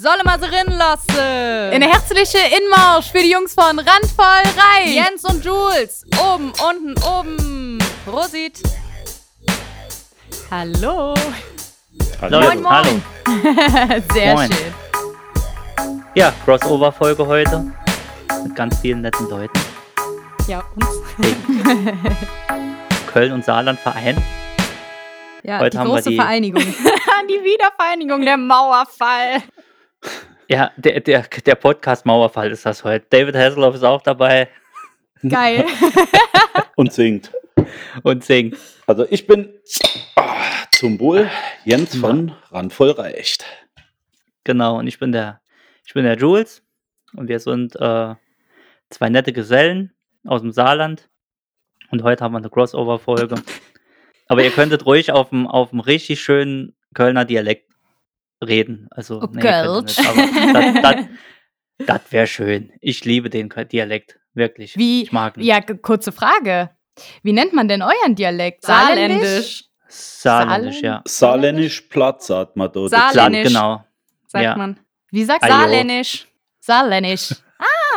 Solle mal so rinnen lassen. In der herzliche Inmarsch für die Jungs von Randvoll Reich. Jens und Jules. Oben, unten, oben. Prosit. Hallo. Hallo. Moin, moin. Hallo. Sehr Moin. schön. Ja, Crossover-Folge heute. Mit ganz vielen netten Leuten. Ja, uns. Köln und Saarland vereint. Ja, Heute die haben wir große die- Vereinigung. die Wiedervereinigung, der Mauerfall. Ja, der, der, der Podcast Mauerfall ist das heute. David Hasselhoff ist auch dabei Geil. und singt. und singt. Also ich bin ah, zum Wohl Jens von Randvoll reicht. Genau, und ich bin der, ich bin der Jules. Und wir sind äh, zwei nette Gesellen aus dem Saarland. Und heute haben wir eine Crossover-Folge. Aber ihr könntet ruhig auf dem, auf dem richtig schönen Kölner Dialekt reden. Also, Oh, nee, aber das, wäre schön. Ich liebe den Dialekt. Wirklich. Wie, Ich mag ihn. ja, kurze Frage. Wie nennt man denn euren Dialekt? Saarländisch. Saarländisch, ja. Saarländisch Platz, sagt man dort. Saarländisch. Saar, Saarländisch. genau. Sagt Ja. man. Wie sagst du? Ajo. Saarländisch. Saarländisch.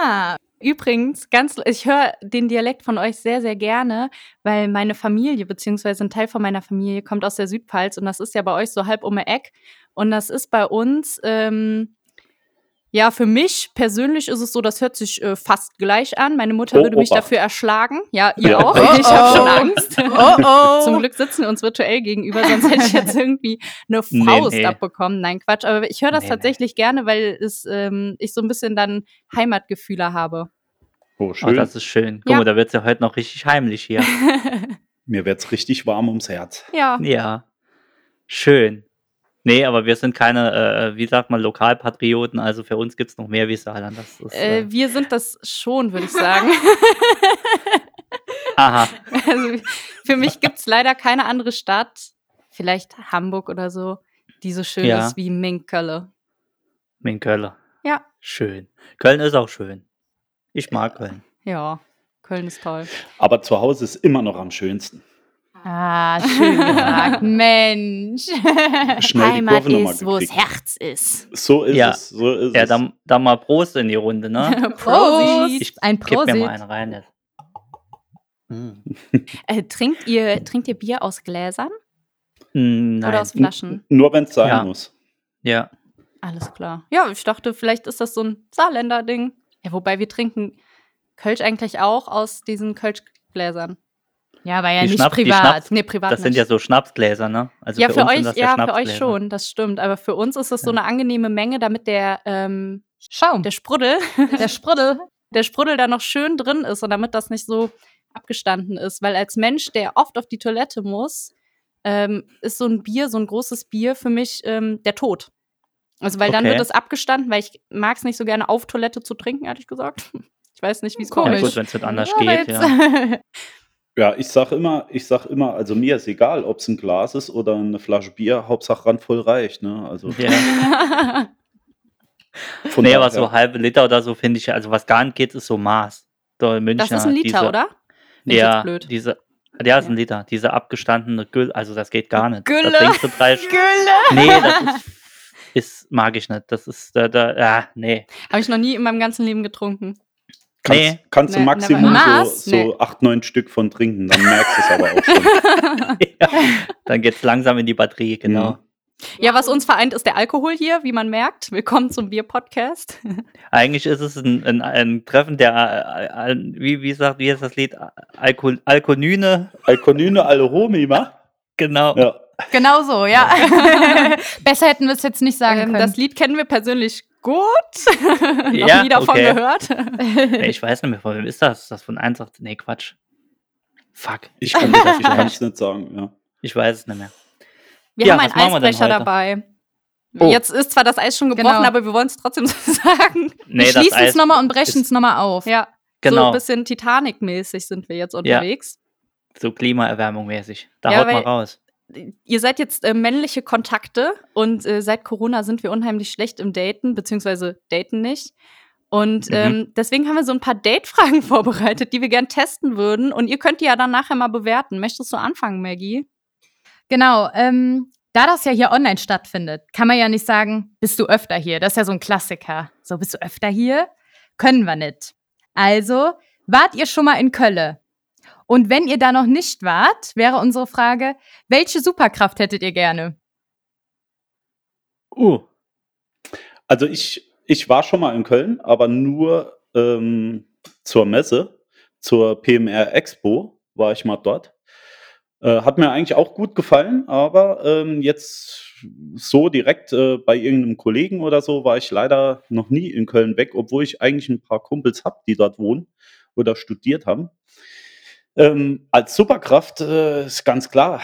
Ah, übrigens, ganz, ich höre den Dialekt von euch sehr, sehr gerne, weil meine Familie, beziehungsweise ein Teil von meiner Familie, kommt aus der Südpfalz und das ist ja bei euch so halb um die Eck. Und das ist bei uns, ähm, ja, für mich persönlich ist es so, das hört sich äh, fast gleich an. Meine Mutter Oh, würde mich Opa. dafür erschlagen. Ja, ihr Ja. auch. Oh, ich habe oh. schon Angst. Oh, oh. Zum Glück sitzen wir uns virtuell gegenüber, sonst hätte ich jetzt irgendwie eine Nee, Faust nee. abbekommen. Nein, Quatsch. Aber ich höre das Nee, nee. tatsächlich gerne, weil es, ähm, ich so ein bisschen dann Heimatgefühle habe. Oh, Oh, schön. das ist schön. Guck Ja. mal, da wird es ja heute noch richtig heimlich hier. Mir wird's richtig warm ums Herz. Ja. Ja, schön. Nee, aber wir sind keine, äh, wie sagt man, Lokalpatrioten, also für uns gibt es noch mehr wie Saarland. Das ist, Äh, äh, wir sind das schon, würde ich sagen. aha, also, für mich gibt es leider keine andere Stadt, vielleicht Hamburg oder so, die so schön Ja. ist wie Minkölle. in Köln. Ja. Schön. Köln ist auch schön. Ich mag Köln. Ja, Köln ist toll. Aber zu Hause ist immer noch am schönsten. Ah, schön gesagt. Mensch. Schnell die Heimat ist, wo das. Herz ist. So ist Ja. es. So ist Ja, es. dann, dann mal Prost in die Runde, ne? Prosit. Ich Ein gib mir mal einen rein jetzt. Hm. Äh, trinkt, ihr, trinkt ihr Bier aus Gläsern Hm, Nein. oder aus Flaschen? Nur wenn es sein Ja. muss. Ja, Alles klar. Ja, ich dachte, vielleicht ist das so ein Saarländer-Ding. Ja, wobei wir trinken Kölsch eigentlich auch aus diesen Kölschgläsern. Ja, war ja Die nicht die privat. Schnaps- Nee, privat das sind nicht. ja so Schnapsgläser, ne? Also ja, für, uns sind euch, das ja, für euch schon, das stimmt. Aber für uns ist das so Ja. eine angenehme Menge, damit der, ähm, Schaum. der Sprudel, Der Sprudel. der Sprudel da noch schön drin ist und damit das nicht so abgestanden ist. Weil als Mensch, der oft auf die Toilette muss, ähm, ist so ein Bier, so ein großes Bier für mich ähm, der Tod. Also, weil dann Okay. wird es abgestanden, weil ich mag es nicht so gerne auf Toilette zu trinken, ehrlich gesagt. Ich weiß nicht, wie es Komisch. Ja, kommt. gut, wenn es nicht anders Ja, geht, ja. Ja, ich sag immer, ich sag immer, also mir ist egal, ob es ein Glas ist oder eine Flasche Bier, Hauptsache randvoll reicht. Ne? Also ja. von Nee, aber daher- so halbe Liter oder so finde ich, also was gar nicht geht, ist so Maß. So in München. Das ist ein Liter, diese, oder? Bin ich Ja, jetzt blöd. diese, ja, ist Ja. ein Liter. Diese abgestandene Gülle, also das geht gar nicht. Gülle. Trinkst du drei Sch- Gülle. Nee, das ist, ist, mag ich nicht. Das ist, da, da, ja, nee. Habe ich noch nie in meinem ganzen Leben getrunken. Kannst, Nee. kannst du Nee, Maximum so, so Nee. acht, neun Stück von trinken, dann merkst du es aber auch schon. ja, dann geht's langsam in die Batterie, genau. Mhm. Ja, was uns vereint, ist der Alkohol hier, wie man merkt. Willkommen zum Bier-Podcast. Eigentlich ist es ein, ein, ein Treffen der, äh, wie, wie sagt, wie ist das Lied? Alko, Alkonyne, Alkonyne, Alhomi, ma? genau. Ja. Genau so, ja. Besser hätten wir es jetzt nicht sagen Ähm, können. das Lied kennen wir persönlich gut. Noch Ja, nie davon okay. gehört. Ich weiß nicht mehr, von wem ist das? Ist das von 1 Nee, Quatsch. Fuck. Ich kann es nicht sagen. Ja. Ich weiß es nicht mehr. Wir Ja, haben einen Eisbrecher dabei. Oh. Jetzt ist zwar das Eis schon gebrochen, Genau. aber wir wollen es trotzdem so sagen. Nee, wir schließen es nochmal und brechen es nochmal auf. Ja, so Genau. ein bisschen Titanic-mäßig sind wir jetzt unterwegs. so Klimaerwärmung mäßig. Da Ja, haut mal raus. Ihr seid jetzt äh, männliche Kontakte und äh, seit Corona sind wir unheimlich schlecht im Daten, beziehungsweise daten nicht. Und Mhm. ähm, deswegen haben wir so ein paar Date-Fragen vorbereitet, die wir gern testen würden. Und ihr könnt die ja dann nachher mal bewerten. Möchtest du anfangen, Maggie? Genau. Ähm, da das ja hier online stattfindet, kann man ja nicht sagen, bist du öfter hier? Das ist ja so ein Klassiker. So, bist du öfter hier? Können wir nicht. Also, wart ihr schon mal in Kölle? Und wenn ihr da noch nicht wart, wäre unsere Frage, welche Superkraft hättet ihr gerne? Uh. Also ich, ich war schon mal in Köln, aber nur ähm, zur Messe, zur PMR Expo war ich mal dort. Äh, hat mir eigentlich auch gut gefallen, aber ähm, jetzt so direkt äh, bei irgendeinem Kollegen oder so war ich leider noch nie in Köln weg, obwohl ich eigentlich ein paar Kumpels habe, die dort wohnen oder studiert haben. Ähm, als Superkraft äh, ist ganz klar,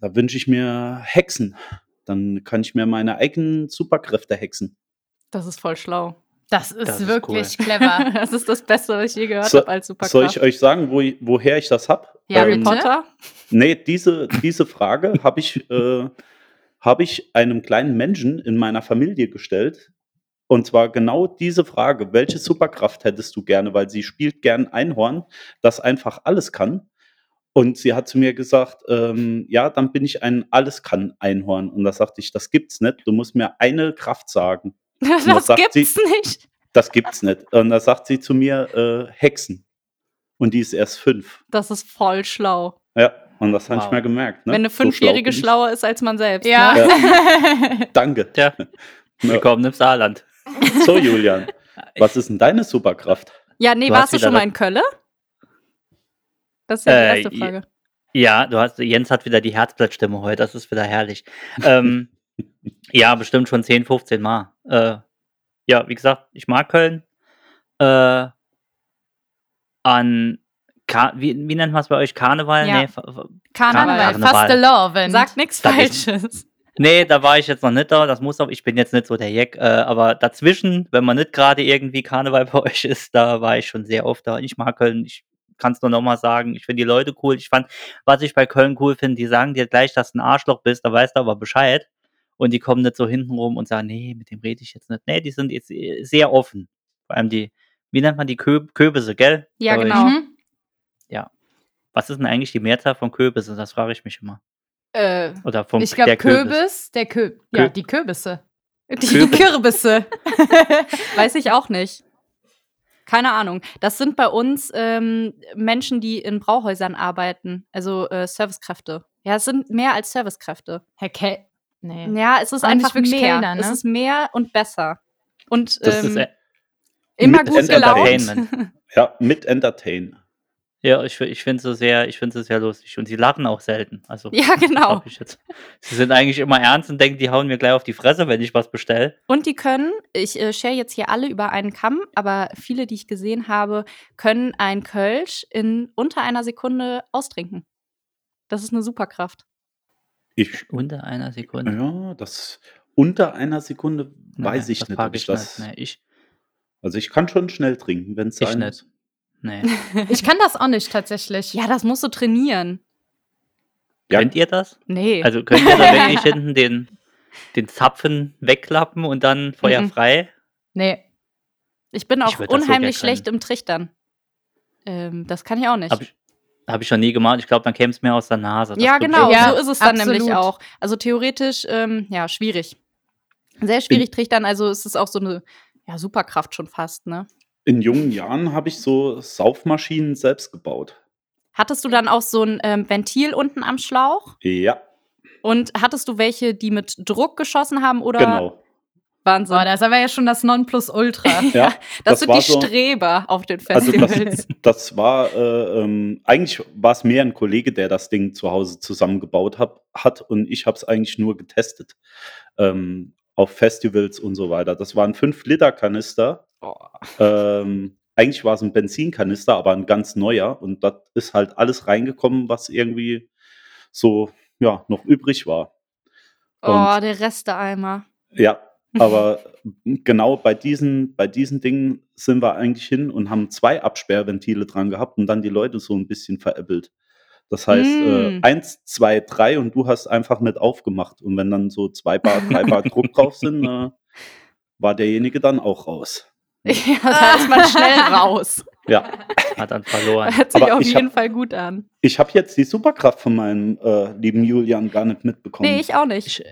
da wünsche ich mir Hexen. Dann kann ich mir meine eigenen Superkräfte hexen. Das ist voll schlau. Das ist Das ist wirklich clever. Das ist das Beste, was ich je gehört So- habe als Superkraft. Soll ich euch sagen, wo, ich- woher ich das habe? Ja, Harry bitte. Potter? Nee, diese, diese Frage habe ich, äh, hab ich einem kleinen Menschen in meiner Familie gestellt. Und zwar genau diese Frage, welche Superkraft hättest du gerne? Weil sie spielt gern Einhorn, das einfach alles kann. Und sie hat zu mir gesagt, ähm, ja, dann bin ich ein Alles-Kann-Einhorn. Und da sagte ich, das gibt's nicht. Du musst mir eine Kraft sagen. Das sagt gibt's sie- nicht. Das gibt's nicht. Und da sagt sie zu mir, äh, Hexen. Und die ist erst fünf. Das ist voll schlau. Ja, und das habe ich Wow. mir gemerkt. Ne? Wenn eine So schlau Fünfjährige bin ich. schlauer ist als man selbst. Ja. Ne? Danke. Tja, Ja. willkommen im Saarland. So, Julian, was ist denn deine Superkraft? Ja, nee, Du warst du schon mal in Köln? Das ist ja Äh, die erste Frage. Ja, du hast, Jens hat wieder die Herzblattstimme heute, das ist wieder herrlich. ähm, ja, bestimmt schon 10, 15 Mal. Äh, ja, wie gesagt, ich mag Köln. Äh, an, Ka wie, wie nennt man es bei euch? Karneval? Ja. Nee, Karneval, Karneval. fast Love. Sag nichts Falsches. Nee, da war ich jetzt noch nicht da, das muss auch, ich bin jetzt nicht so der Jack, äh, aber dazwischen, wenn man nicht gerade irgendwie Karneval bei euch ist, da war ich schon sehr oft da. Ich mag Köln, ich kann es nur nochmal sagen, ich finde die Leute cool. Ich fand, was ich bei Köln cool finde, die sagen dir gleich, dass du ein Arschloch bist, da weißt du aber Bescheid. Und die kommen nicht so hinten rum und sagen, nee, mit dem rede ich jetzt nicht. Nee, die sind jetzt äh, sehr offen. Vor allem die, wie nennt man die Kö Köbisse, gell? Ja, Bei euch. genau. Mhm. Was ist denn eigentlich die Mehrzahl von Köbisse? Das frage ich mich immer. Äh, Oder vom Ich glaube, der Kürbis. Kürbis, der Kö ja, Kö- die Kürbisse. die Kürbis. Kürbisse. Weiß ich auch nicht. Keine Ahnung. Das sind bei uns ähm, Menschen, die in Brauhäusern arbeiten, also äh, Servicekräfte. Ja, es sind mehr als Servicekräfte. Herr Ke Nee. Ja, es ist Auch einfach wirklich mehr. Kellner, ne? Es ist mehr und besser. Und Das ähm, ist, äh, immer mit gut gelaunt. Entertainment. Ja, mit Entertain. Ja, ich, ich finde sie sehr, ich finde sie sehr lustig. Und sie lachen auch selten. Also, Ja, genau. ich. Sie sind eigentlich immer ernst und denken, die hauen mir gleich auf die Fresse, wenn ich was bestelle. Und die können, ich äh, share jetzt hier alle über einen Kamm, aber viele, die ich gesehen habe, können ein Kölsch in unter einer Sekunde austrinken. Das ist eine Superkraft. Ich, Unter einer Sekunde. ja, das unter einer Sekunde weiß ich das nicht, ob ich ich das. Nicht. Nee, ich, Also ich kann schon schnell trinken, wenn es Ich sein nicht. muss. Nee. Ich kann das auch nicht tatsächlich. Ja, das musst du trainieren. Ja. Könnt ihr das? Nee. Also könnt ihr da wirklich hinten den, den Zapfen wegklappen und dann Feuer Mhm. frei? Nee. ich bin ich auch so unheimlich können. schlecht im Trichtern. Ähm, das kann ich auch nicht. Habe ich, hab ich schon nie gemacht. Ich glaube, dann käme es mir aus der Nase. Das ja, genau. Ja, so ist es dann absolut. nämlich auch. Also theoretisch, ähm, ja, schwierig. Sehr schwierig trichtern, also es ist auch so eine ja, Superkraft schon fast, ne? In jungen Jahren habe ich so Saufmaschinen selbst gebaut. Hattest du dann auch so ein ähm, Ventil unten am Schlauch? Ja. Und hattest du welche, die mit Druck geschossen haben oder? Genau. Wahnsinn. Oh, das war ja schon das Nonplusultra. ja, das, das sind die so, Streber auf den Festivals. Also das, das war, äh, ähm, eigentlich war es mehr ein Kollege, der das Ding zu Hause zusammengebaut hab, hat und ich habe es eigentlich nur getestet ähm, auf Festivals und so weiter. Das waren 5-Liter-Kanister Oh. Ähm, eigentlich war es ein Benzinkanister, aber ein ganz neuer. Und da ist halt alles reingekommen, was irgendwie so ja, noch übrig war. Und, oh, der Resteeimer. Ja, aber genau bei diesen, bei diesen Dingen sind wir eigentlich hin und haben zwei Absperrventile dran gehabt und dann die Leute so ein bisschen veräppelt. Das heißt, mm. äh, hm. eins, zwei, drei und du hast einfach nicht aufgemacht. Und wenn dann so zwei Bar, drei Bar Druck drauf sind, äh, war derjenige dann auch raus. Ja, da ist man schnell raus. Ja. Hat dann verloren. Hört sich Aber auf ich jeden hab- Fall gut an. Ich habe jetzt die Superkraft von meinem äh, lieben Julian gar nicht mitbekommen. Nee, ich auch nicht. Ich,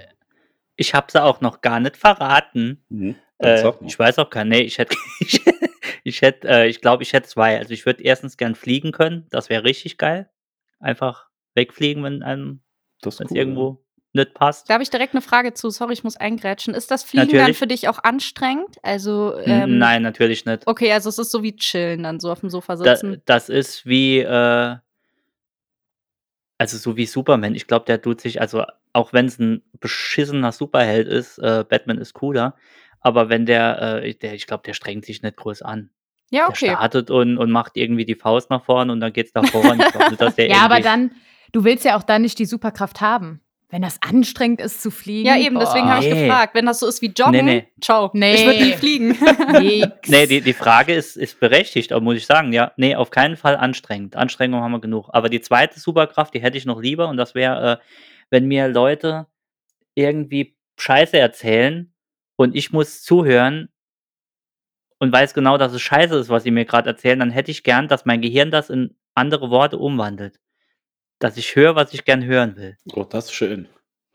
ich habe sie auch noch gar nicht verraten. Mhm. Äh, ich weiß auch gar nicht. Ich hätte, ich, ich hätte, äh, ich glaube, ich hätte zwei. Also ich würde erstens gern fliegen können. Das wäre richtig geil. Einfach wegfliegen, wenn einem, das cool, irgendwo nicht passt. Da habe ich direkt eine Frage zu. Sorry, ich muss eingrätschen. Ist das Fliegen dann Natürlich. für dich auch anstrengend? Also, ähm, Nein, natürlich nicht. Okay, also es ist so wie chillen, dann so auf dem Sofa Da, sitzen. das ist wie, äh, also so wie Superman. Ich glaube, der tut sich, also auch wenn es ein beschissener Superheld ist, äh, Batman ist cooler. Aber wenn der, äh, der ich glaube, der strengt sich nicht groß an. ja, Der okay. startet und, und macht irgendwie die Faust nach vorne und dann geht's nach vorne. Der Ja, aber dann, du willst ja auch dann nicht die Superkraft haben. Wenn das anstrengend ist zu fliegen. Ja, eben, deswegen habe ich Nee. gefragt. Wenn das so ist wie Joggen, Nee, nee. ciao. Nee. Ich würde nie fliegen. Nee, die, die Frage ist, ist berechtigt, aber muss ich sagen, ja, nee, auf keinen Fall anstrengend. Anstrengung haben wir genug. Aber die zweite Superkraft, die hätte ich noch lieber und das wäre, äh, wenn mir Leute irgendwie Scheiße erzählen und ich muss zuhören und weiß genau, dass es Scheiße ist, was sie mir gerade erzählen, dann hätte ich gern, dass mein Gehirn das in andere Worte umwandelt. Dass ich höre, was ich gern hören will. Oh, das ist schön.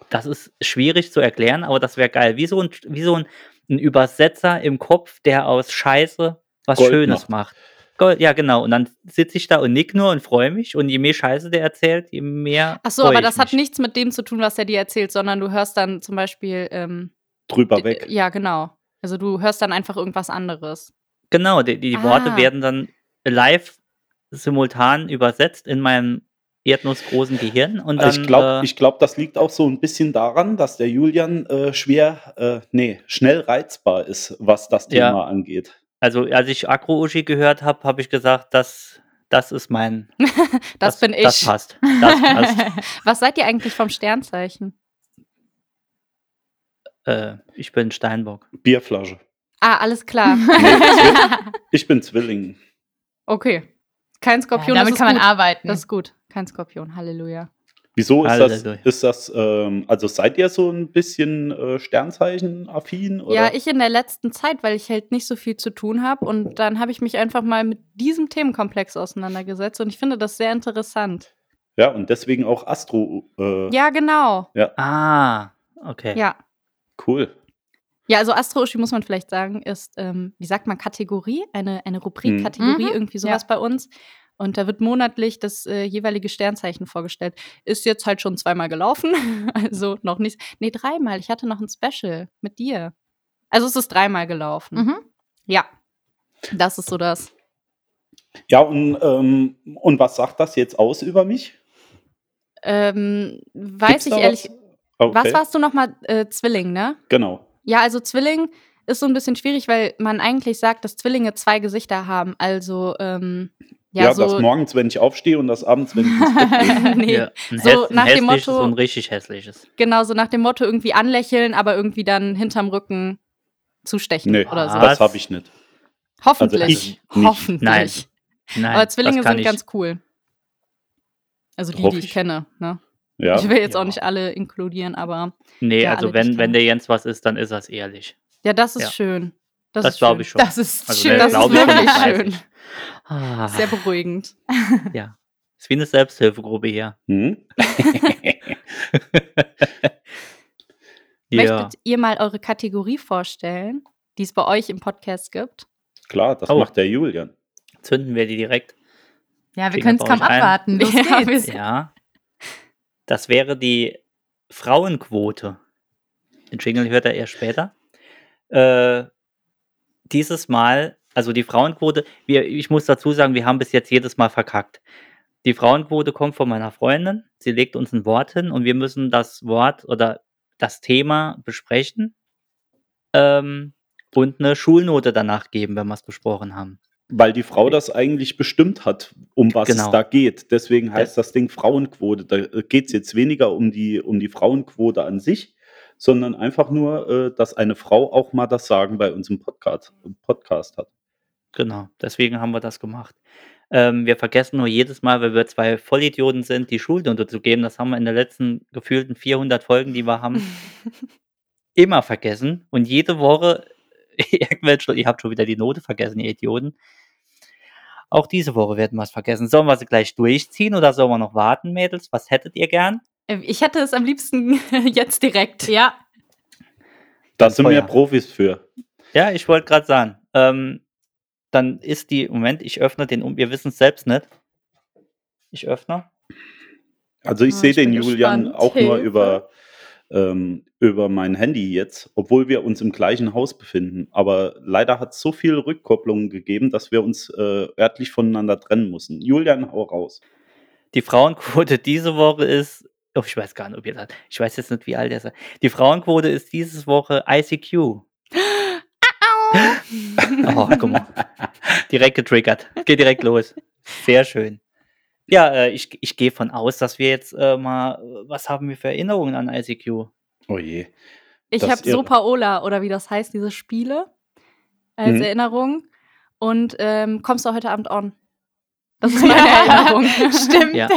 Das ist schwierig zu erklären, aber das wäre geil. Wie so ein, wie so ein, ein Übersetzer im Kopf, der aus Scheiße was Gold Schönes macht. Gold, ja, genau. Und dann sitze ich da und nick nur und freue mich. Und je mehr Scheiße der erzählt, je mehr. Ach so, aber ich das hat mich. nichts mit dem zu tun, was er dir erzählt, sondern du hörst dann zum Beispiel, ähm, Drüber weg. ja, genau. Also du hörst dann einfach irgendwas anderes. Genau, die, die Ah. Worte werden dann live simultan übersetzt in meinem erdnussgroßen Gehirn. Und dann, ich glaube, äh, glaub, das liegt auch so ein bisschen daran, dass der Julian äh, schwer, äh, nee, schnell reizbar ist, was das Ja. Thema angeht. also als ich Agro-Uschi gehört habe, habe ich gesagt, das, das ist mein. Das, bin ich. Das passt. Das passt. Was seid ihr eigentlich vom Sternzeichen? äh, ich bin Steinbock. Bierflasche. Ah, alles klar. Nee, ich bin Zwilling. okay. Kein Ja, Skorpion, damit das ist kann man gut. arbeiten. Das ist gut. Kein Skorpion, Halleluja. Wieso ist das, Halleluja. ist das, ähm, also seid ihr so ein bisschen äh, Sternzeichen-affin? oder? Ja, ich in der letzten Zeit, weil ich halt nicht so viel zu tun habe. Und dann habe ich mich einfach mal mit diesem Themenkomplex auseinandergesetzt. Und ich finde das sehr interessant. Ja, und deswegen auch Astro. Äh, Ja, genau. Ah, okay. Ja. Cool. Ja, also Astro-Uschi muss man vielleicht sagen, ist, ähm, wie sagt man, Kategorie, eine, eine Rubrik, Mhm. Kategorie, Mhm. irgendwie sowas Ja. bei uns. Und da wird monatlich das äh, jeweilige Sternzeichen vorgestellt. Ist jetzt halt schon zweimal gelaufen, also noch nicht. Nee, dreimal. Ich hatte noch ein Special mit dir. Also es ist dreimal gelaufen. Mhm. Ja, das ist so das. Ja, und, ähm, und was sagt das jetzt aus über mich? Ähm, weiß Gibt's ich ehrlich. Was? Okay, Was warst du nochmal? Äh, Zwilling, ne? Genau. Ja, also Zwilling ist so ein bisschen schwierig, weil man eigentlich sagt, dass Zwillinge zwei Gesichter haben. Also, ähm, ja, Ja, das so. morgens, wenn ich aufstehe und das abends, wenn ich ins Bett gehe. nee, Ja, so nach dem Motto- und ein richtig hässliches. genau, so nach dem Motto irgendwie anlächeln, aber irgendwie dann hinterm Rücken zustechen Nee, oder so. Das habe ich nicht. Hoffentlich. also ich nicht. Hoffentlich. Nein, Nein, aber Zwillinge das sind ich. ganz cool. Also die, Hoffe die ich ich. kenne. Ne? Ja. Ich will jetzt auch Ja. nicht alle inkludieren, aber Nee, Ja, also alle, wenn, wenn der Jens was ist, dann ist das ehrlich. ja, das ist Ja. schön. Das, Das glaube ich schon. Das ist Also schön. Das ist wirklich schön. Ah, Sehr beruhigend. ja. Ist wie eine Selbsthilfegruppe hier. Hm? ja. Möchtet ihr mal eure Kategorie vorstellen, die es bei euch im Podcast gibt? Klar, das Oh. macht der Julian. Zünden wir die direkt. Ja, wir können es kaum abwarten. Los Ja, geht's. Ja. Das wäre die Frauenquote. Den Jingle hört er erst später. Äh, dieses Mal, also die Frauenquote, wir, ich muss dazu sagen, wir haben bis jetzt jedes Mal verkackt. Die Frauenquote kommt von meiner Freundin. Sie legt uns ein Wort hin und wir müssen das Wort oder das Thema besprechen ähm, und eine Schulnote danach geben, wenn wir es besprochen haben. Weil die Frau das eigentlich bestimmt hat, um was Genau. es da geht. Deswegen heißt das Ding Frauenquote. Da geht es jetzt weniger um die, um die Frauenquote an sich, sondern einfach nur, äh, dass eine Frau auch mal das Sagen bei uns im Podcast, Podcast hat. Genau, deswegen haben wir das gemacht. Ähm, wir vergessen nur jedes Mal, weil wir zwei Vollidioten sind, die Schulnote zu geben. Das haben wir in den letzten gefühlten 400 Folgen, die wir haben, immer vergessen. Und jede Woche, irgendwelche, ihr habt schon wieder die Note vergessen, ihr Idioten. Auch diese Woche werden wir es vergessen. Sollen wir sie gleich durchziehen oder sollen wir noch warten, Mädels? Was hättet ihr gern? Äh, Ich hätte es am liebsten jetzt direkt. Ja. Da sind wir. Profis für. Ja, ich wollte gerade sagen. Ähm, dann ist die, Moment, ich öffne den um. Wir wissen es selbst nicht. Ich öffne. Also ich Ah, sehe den Julian gespannt. auch nur über, ähm, über mein Handy jetzt, obwohl wir uns im gleichen Haus befinden. Aber leider hat es so viele Rückkopplungen gegeben, dass wir uns äh, örtlich voneinander trennen mussten. Julian, hau raus. Die Frauenquote diese Woche ist. Oh, ich weiß gar nicht, ob ihr das. Ich weiß jetzt nicht, wie alt er ist. Die Frauenquote ist diese Woche ICQ. Oh, guck mal. Direkt getriggert. Geht direkt los. Sehr schön. Ja, äh, ich, ich gehe von aus, dass wir jetzt äh, mal. äh, Was haben wir für Erinnerungen an ICQ? Oh je. Ich habe ist irre. Sopaola oder wie das heißt, diese Spiele als Mhm. Erinnerung. Und ähm, kommst du heute Abend on? Das ist meine Erinnerung. Stimmt. Ja.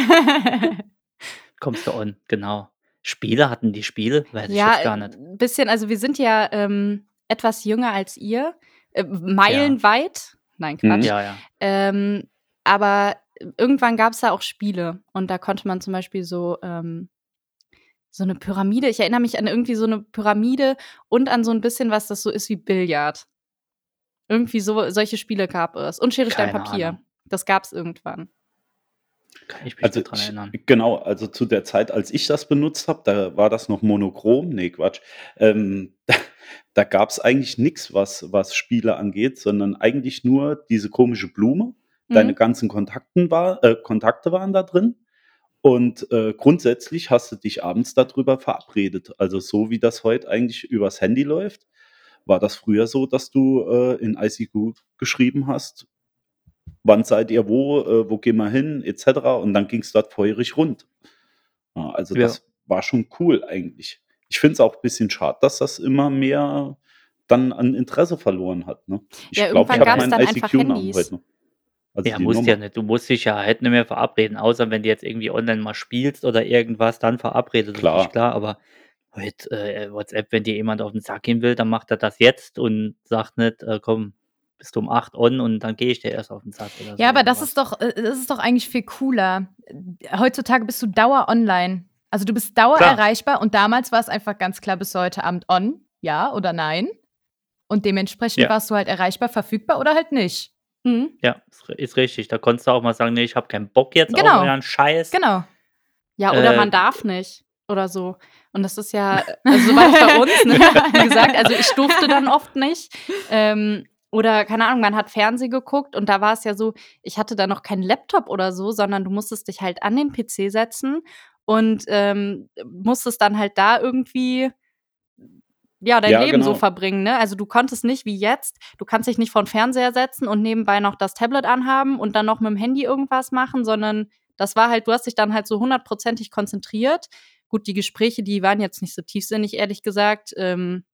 Kommst du on, genau. Spiele hatten die Spiele? Weiß ich ja, jetzt gar nicht. ein bisschen. Also wir sind ja ähm, etwas jünger als ihr. Äh, meilenweit. Nein, Quatsch. Mhm. Ja, ja. Ähm, aber irgendwann gab es da auch Spiele und da konnte man zum Beispiel so, ähm, so eine Pyramide, ich erinnere mich an irgendwie so eine Pyramide und an so ein bisschen, was das so ist wie Billard. Irgendwie so, solche Spiele gab es. Und Schere, Stein, Papier. Ahnung. Das gab es irgendwann. Kann ich mich Also ich, erinnern. genau, also zu der Zeit, als ich das benutzt habe, da war das noch monochrom. Nee, Quatsch. Ähm, da da gab es eigentlich nichts, was, was Spiele angeht, sondern eigentlich nur diese komische Blume. Deine Mhm. ganzen Kontakten war, äh, Kontakte waren da drin. Und äh, grundsätzlich hast du dich abends darüber verabredet. Also so wie das heute eigentlich übers Handy läuft, war das früher so, dass du äh, in ICQ geschrieben hast, wann seid ihr wo, äh, wo gehen wir hin, etc. Und dann ging es dort feurig rund. Ja, also Ja. das war schon cool eigentlich. Ich finde es auch ein bisschen schade, dass das immer mehr dann an Interesse verloren hat. Ne? Ich Ja, glaube, ich habe meinen ICQ-Namen heute noch. Also Ja, die musst Nummer. ja nicht. Du musst dich ja halt nicht mehr verabreden, außer wenn du jetzt irgendwie online mal spielst oder irgendwas, dann verabredet du Klar. dich, klar. Aber heute äh, WhatsApp, wenn dir jemand auf den Sack gehen will, dann macht er das jetzt und sagt nicht, äh, komm, bist du um 8 on und dann gehe ich dir erst auf den Sack. Oder so Ja, aber das irgendwas. ist doch, äh, das ist doch eigentlich viel cooler. Heutzutage bist du dauer online. Also du bist dauer Klar. erreichbar und damals war es einfach ganz klar bis heute Abend on, ja oder nein. Und dementsprechend Ja. warst du halt erreichbar, verfügbar oder halt nicht. Mhm. Ja, ist, ist richtig. Da konntest du auch mal sagen, nee, ich habe keinen Bock jetzt Genau. auf euren Scheiß. Genau. Ja, oder Äh, man darf nicht. Oder so. Und das ist ja, also so war es bei uns, ne? wie gesagt, also ich durfte dann oft nicht. Ähm, oder keine Ahnung, man hat Fernsehen geguckt und da war es ja so, ich hatte da noch keinen Laptop oder so, sondern du musstest dich halt an den PC setzen und ähm, musstest dann halt da irgendwie ja, dein Ja, Leben so genau. verbringen, ne? Also du konntest nicht wie jetzt, du kannst dich nicht vor den Fernseher setzen und nebenbei noch das Tablet anhaben und dann noch mit dem Handy irgendwas machen, sondern das war halt, du hast dich dann halt so hundertprozentig konzentriert. Gut, die Gespräche, die waren jetzt nicht so tiefsinnig, ehrlich gesagt. Ähm,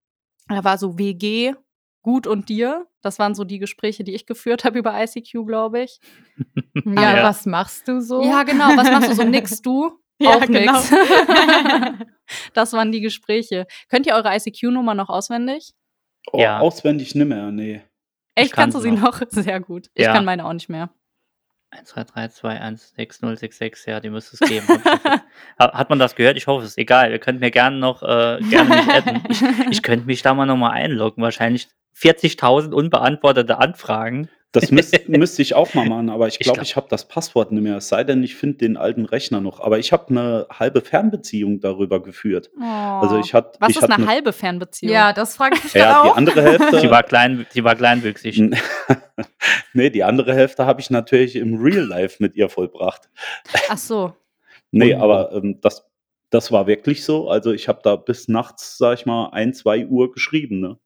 da war so WG, gut und dir. Das waren so die Gespräche, die ich geführt habe über ICQ, glaube ich. Ja, Ja. was machst du so? Ja, genau. Was machst du so? Nix du? Ja, auch genau. das waren die Gespräche. Könnt ihr eure ICQ-Nummer noch auswendig? Oh, Ja. Auswendig nimmer, nee. Echt, kann kannst du sie noch? Sehr gut. Ich Ja. kann meine auch nicht mehr. 1, 2, 3, 2, 1, 6, 0, 6, 6, ja, die müsste es geben. Ich Hat man das gehört? Ich hoffe, es ist egal. Ihr könnt mir gerne noch, äh, gerne mich adden. Ich, ich könnte mich da mal nochmal einloggen. Wahrscheinlich 40.000 unbeantwortete Anfragen. Das müsst, müsste ich auch mal machen, aber ich Ich glaube, glaub- ich habe das Passwort nicht mehr. Es sei denn, ich finde den alten Rechner noch. Aber ich habe eine halbe Fernbeziehung darüber geführt. Also ich hatte. Was ich ist hatte eine halbe Fernbeziehung? Ja, das frage ich mich Ja, dann die auch. andere Hälfte. Sie war, klein, sie war kleinwüchsig. nee, die andere Hälfte habe ich natürlich im Real Life mit ihr vollbracht. Ach so. Nee, Und- aber ähm, das, das war wirklich so. Also ich habe da bis nachts, sag ich mal, ein, zwei Uhr geschrieben. Ne?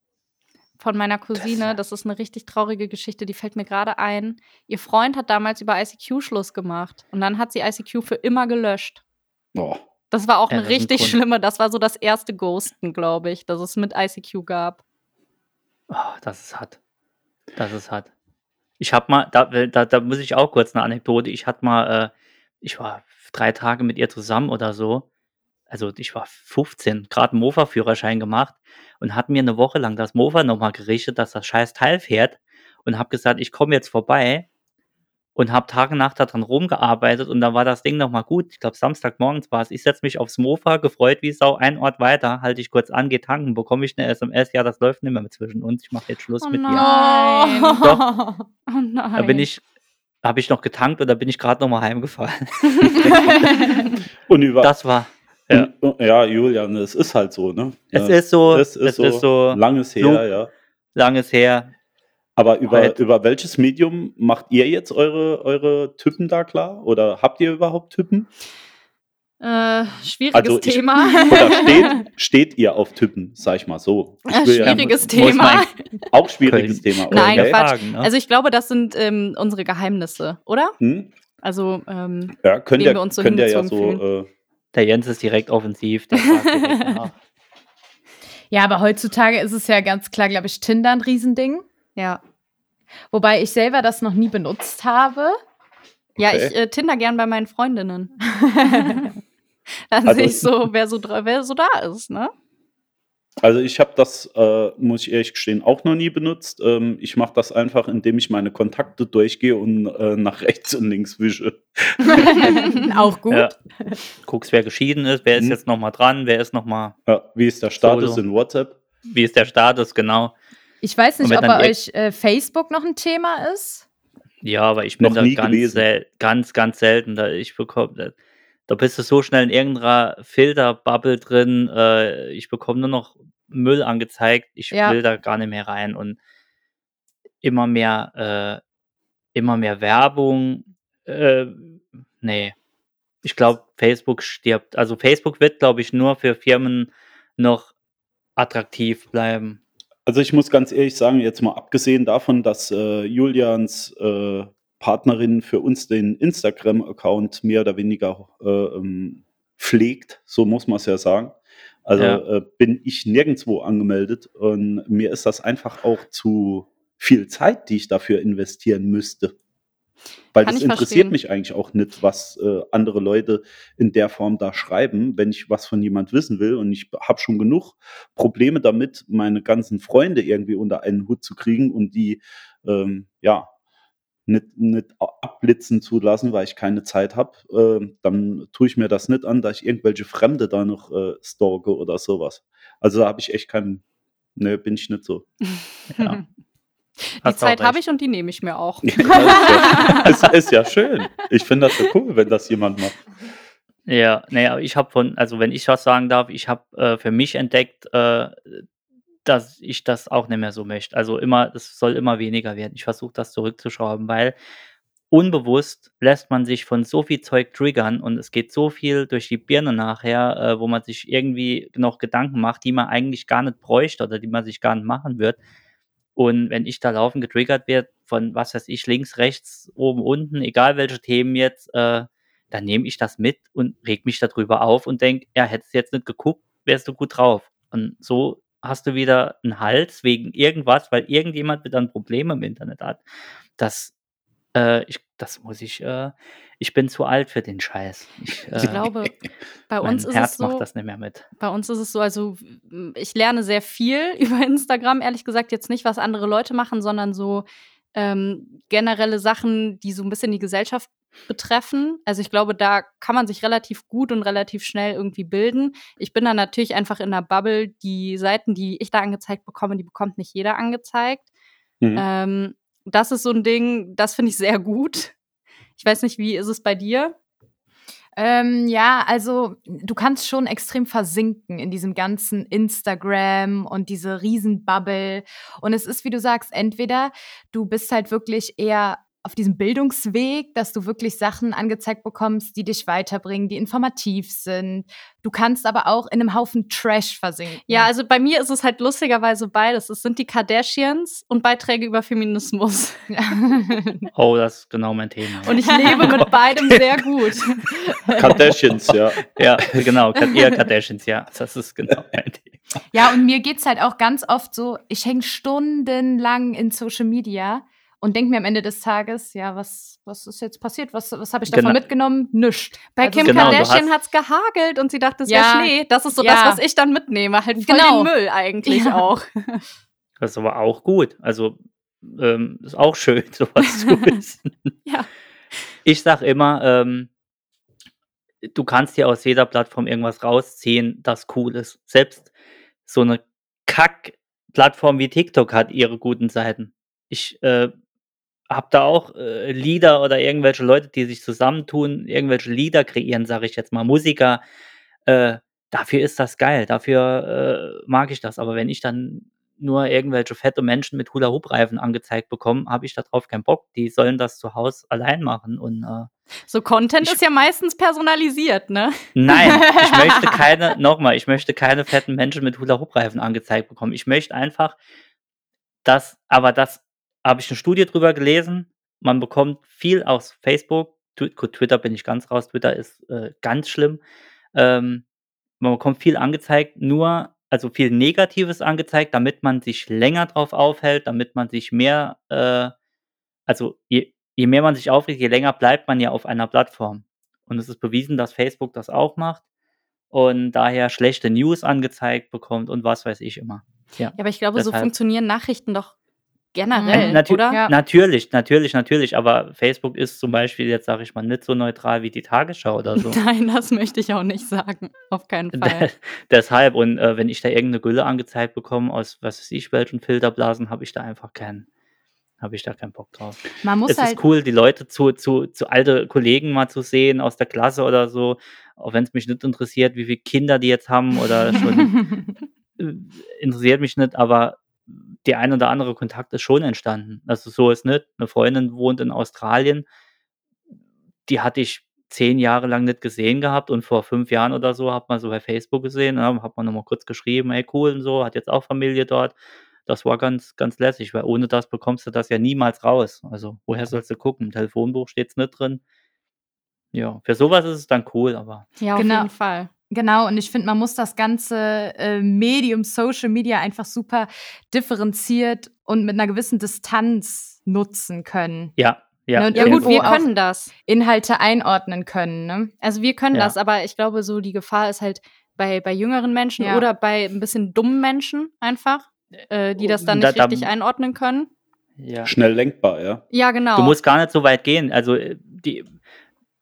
Von meiner Cousine, das ist eine richtig traurige Geschichte, die fällt mir gerade ein. Ihr Freund hat damals über ICQ Schluss gemacht und dann hat sie ICQ für immer gelöscht. Oh, Das war auch Ja, eine ein richtig Grund. schlimme, das war so das erste Ghosten, glaube ich, das es mit ICQ gab. Oh, das ist hart. Das ist hart. Ich habe mal, da, da, da muss ich auch kurz eine Anekdote. Ich hatte mal, äh, ich war drei Tage mit ihr zusammen oder so. Also ich war 15, gerade einen Mofa-Führerschein gemacht und hat mir eine Woche lang das Mofa nochmal gerichtet, dass das scheiß Teil fährt und habe gesagt, ich komme jetzt vorbei. und habe Tag und Nacht daran rumgearbeitet und dann war das Ding nochmal gut. Ich glaube, Samstagmorgens war es. Ich setze mich aufs Mofa, gefreut wie Sau, ein Ort weiter, halte ich kurz an, gehe tanken, bekomme ich eine SMS, ja, das läuft nicht mehr zwischen uns, ich mache jetzt Schluss Oh mit dir. nein. Doch. Oh nein. Da bin ich, habe ich noch getankt oder bin ich gerade nochmal heimgefahren. Und über, Das war, ja. Und, ja, Julian, es ist halt so, ne? es Äh, ist so, es ist, so, ist so langes her, Flug. ja. langes her. Aber über, Halt. über welches Medium macht ihr jetzt eure, eure Typen da klar? Oder habt ihr überhaupt Typen? Äh, schwieriges Also ich- Thema. Oder steht, steht ihr auf Typen, sag ich mal so? Ich Ja, will ja- schwieriges man- Thema. Auch schwieriges Thema. Nein, okay. Quatsch. Fragen, ne? Also ich glaube, das sind ähm, unsere Geheimnisse, oder? Hm? Also ähm, Ja, könnt ihr, wir uns so könnt ihr ja so. Äh, Der Jens ist direkt offensiv. Direkt. Ja, aber heutzutage ist es ja ganz klar, glaube ich, Tinder ein Riesending. ja. Wobei ich selber das noch nie benutzt habe. Ja, Okay. ich äh, Tinder gern bei meinen Freundinnen. Dann Also- sehe ich so, wer so, wer so da ist, ne? Also ich habe das, äh, muss ich ehrlich gestehen, auch noch nie benutzt. Ähm, ich mache das einfach, indem ich meine Kontakte durchgehe und äh, nach rechts und links wische. Auch gut. Ja. Guckst, wer geschieden ist, wer ist Hm. jetzt nochmal dran, wer ist nochmal, Ja, wie ist der Status Solo. in WhatsApp? wie ist der Status, genau. Ich weiß nicht, ob bei euch äh, Facebook noch ein Thema ist. Ja, aber ich bin Noch da nie ganz, sel ganz, ganz selten. Da, ich bekomme, da, bist du so schnell in irgendeiner Filterbubble drin. Äh, ich bekomme nur noch Müll angezeigt. Ich Ja. will da gar nicht mehr rein und immer mehr, äh, immer mehr Werbung. Äh, nee. Ich glaube, Facebook stirbt. Also Facebook wird, glaube ich, nur für Firmen noch attraktiv bleiben. Also ich muss ganz ehrlich sagen, jetzt mal abgesehen davon, dass äh, Julians äh, Partnerin für uns den Instagram-Account mehr oder weniger äh, ähm, pflegt, so muss man es ja sagen. Also Ja. äh, bin ich nirgendwo angemeldet und mir ist das einfach auch zu viel Zeit, die ich dafür investieren müsste. Weil Kann das interessiert verstehen. mich eigentlich auch nicht, was äh, andere Leute in der Form da schreiben, wenn ich was von jemand wissen will. Und ich habe schon genug Probleme damit, meine ganzen Freunde irgendwie unter einen Hut zu kriegen und die ähm, ja nicht, nicht abblitzen zu lassen, weil ich keine Zeit habe. Ähm, dann tue ich mir das nicht an, dass ich irgendwelche Fremde da noch äh, stalke oder sowas. Also da habe ich echt keinen, ne, bin ich nicht so. Ja. Die Hast Zeit habe ich und die nehme ich mir auch. Ja, ist, ja, ist, ist ja schön. Ich finde das so cool, wenn das jemand macht. Ja, naja, ich habe von, also wenn ich was sagen darf, ich habe äh, für mich entdeckt, äh, dass ich das auch nicht mehr so möchte. Also immer, es soll immer weniger werden. Ich versuche das zurückzuschrauben, weil unbewusst lässt man sich von so viel Zeug triggern und es geht so viel durch die Birne nachher, äh, wo man sich irgendwie noch Gedanken macht, die man eigentlich gar nicht bräuchte oder die man sich gar nicht machen wird. Und wenn ich da laufen getriggert werde von, was weiß ich, links, rechts, oben, unten, egal welche Themen jetzt, äh, dann nehme ich das mit und reg mich darüber auf und denke, ja, hättest du jetzt nicht geguckt, wärst du gut drauf. Und so hast du wieder einen Hals wegen irgendwas, weil irgendjemand wieder ein Problem im Internet hat. Das, äh, ich, das muss ich, äh, ich bin zu alt für den Scheiß. Ich, äh, Ich glaube, bei mein uns ist Herz es so, macht das nicht mehr mit. bei uns ist es so, also m, ich lerne sehr viel über Instagram, ehrlich gesagt, jetzt nicht, was andere Leute machen, sondern so ähm, generelle Sachen, die so ein bisschen die Gesellschaft betreffen. Also ich glaube, da kann man sich relativ gut und relativ schnell irgendwie bilden. Ich bin da natürlich einfach in einer Bubble. Die Seiten, die ich da angezeigt bekomme, die bekommt nicht jeder angezeigt. Mhm. Ähm, das ist so ein Ding, das finde ich sehr gut. Ich weiß nicht, wie ist es bei dir? Ähm, ja, also du kannst schon extrem versinken in diesem ganzen Instagram und diese Riesenbubble. Und es ist, wie du sagst, entweder du bist halt wirklich eher auf diesem Bildungsweg, dass du wirklich Sachen angezeigt bekommst, die dich weiterbringen, die informativ sind. Du kannst aber auch in einem Haufen Trash versinken. Ja, also bei mir ist es halt lustigerweise beides. Es sind die Kardashians und Beiträge über Feminismus. Oh, das ist genau mein Thema. Und ich lebe mit beidem sehr gut. Kardashians, ja. ja, genau, eher Kardashians, ja. Das ist genau mein Thema. Ja, und mir geht's halt auch ganz oft so, ich hänge stundenlang in Social Media und denke mir am Ende des Tages, ja, was, was ist jetzt passiert? Was, was habe ich davon Genau. mitgenommen? Nischt. Bei Also Kim Genau, Kardashian hast- hat's gehagelt und sie dachte, es Ja. wäre Schnee. Das ist so Ja. das, was ich dann mitnehme. Halt voll Genau. den Müll eigentlich Ja. auch. Das ist aber auch gut. Also, ähm, ist auch schön, sowas zu wissen. Ja. Ich sag immer, ähm, du kannst dir aus jeder Plattform irgendwas rausziehen, das cool ist. Selbst so eine Kack-Plattform wie TikTok hat ihre guten Seiten. Ich äh, habe da auch äh, Lieder oder irgendwelche Leute, die sich zusammentun, irgendwelche Lieder kreieren, sage ich jetzt mal, Musiker. Äh, dafür ist das geil, dafür äh, mag ich das. Aber wenn ich dann nur irgendwelche fette Menschen mit Hula-Hoop-Reifen angezeigt bekomme, habe ich darauf keinen Bock. Die sollen das zu Hause allein machen und äh, So Content Ich- ist ja meistens personalisiert, ne? Nein, ich möchte keine, nochmal, ich möchte keine fetten Menschen mit Hula-Hoop-Reifen angezeigt bekommen. Ich möchte einfach, dass, aber das habe ich eine Studie drüber gelesen. Man bekommt viel aus Facebook. Gut, Twitter bin ich ganz raus. Twitter ist äh, ganz schlimm. Ähm, man bekommt viel angezeigt, nur, also viel Negatives angezeigt, damit man sich länger drauf aufhält, damit man sich mehr, äh, also je, je mehr man sich aufregt, je länger bleibt man ja auf einer Plattform. Und es ist bewiesen, dass Facebook das auch macht und daher schlechte News angezeigt bekommt und was weiß ich immer. Ja, aber ich glaube, so Deshalb- funktionieren Nachrichten doch generell, Natü oder? Ja. Natürlich, natürlich, natürlich, aber Facebook ist zum Beispiel jetzt, sage ich mal, nicht so neutral wie die Tagesschau oder so. Nein, das möchte ich auch nicht sagen. Auf keinen Fall. Deshalb, und äh, wenn ich da irgendeine Gülle angezeigt bekomme, aus was weiß ich, welchen Filterblasen, habe ich da einfach keinen, habe ich da keinen Bock drauf. Man muss es halt. ist cool, die Leute zu, zu, zu alte Kollegen mal zu sehen aus der Klasse oder so, auch wenn es mich nicht interessiert, wie viele Kinder die jetzt haben oder schon interessiert mich nicht, aber der ein oder andere Kontakt ist schon entstanden. Also so ist nicht. Eine Freundin wohnt in Australien, die hatte ich zehn Jahre lang nicht gesehen gehabt und vor fünf Jahren oder so hat man so bei Facebook gesehen, ja, hat man nochmal kurz geschrieben, hey cool und so, hat jetzt auch Familie dort. Das war ganz, ganz lässig, weil ohne das bekommst du das ja niemals raus. Also woher sollst du gucken? Im Telefonbuch steht es nicht drin. Ja, für sowas ist es dann cool, aber Ja, auf Genau. jeden Fall. Genau, und ich finde, man muss das ganze äh, Medium Social Media einfach super differenziert und mit einer gewissen Distanz nutzen können. ja, ja. Ne, und Ja, sehr gut, wir können das. Inhalte einordnen können. Ne? Also wir können Ja. das, aber ich glaube, so die Gefahr ist halt bei, bei jüngeren Menschen Ja. oder bei ein bisschen dummen Menschen einfach, äh, die das dann Da- nicht da- richtig einordnen können. ja. Schnell lenkbar, ja. Ja, genau. Du musst gar nicht so weit gehen. Also äh, die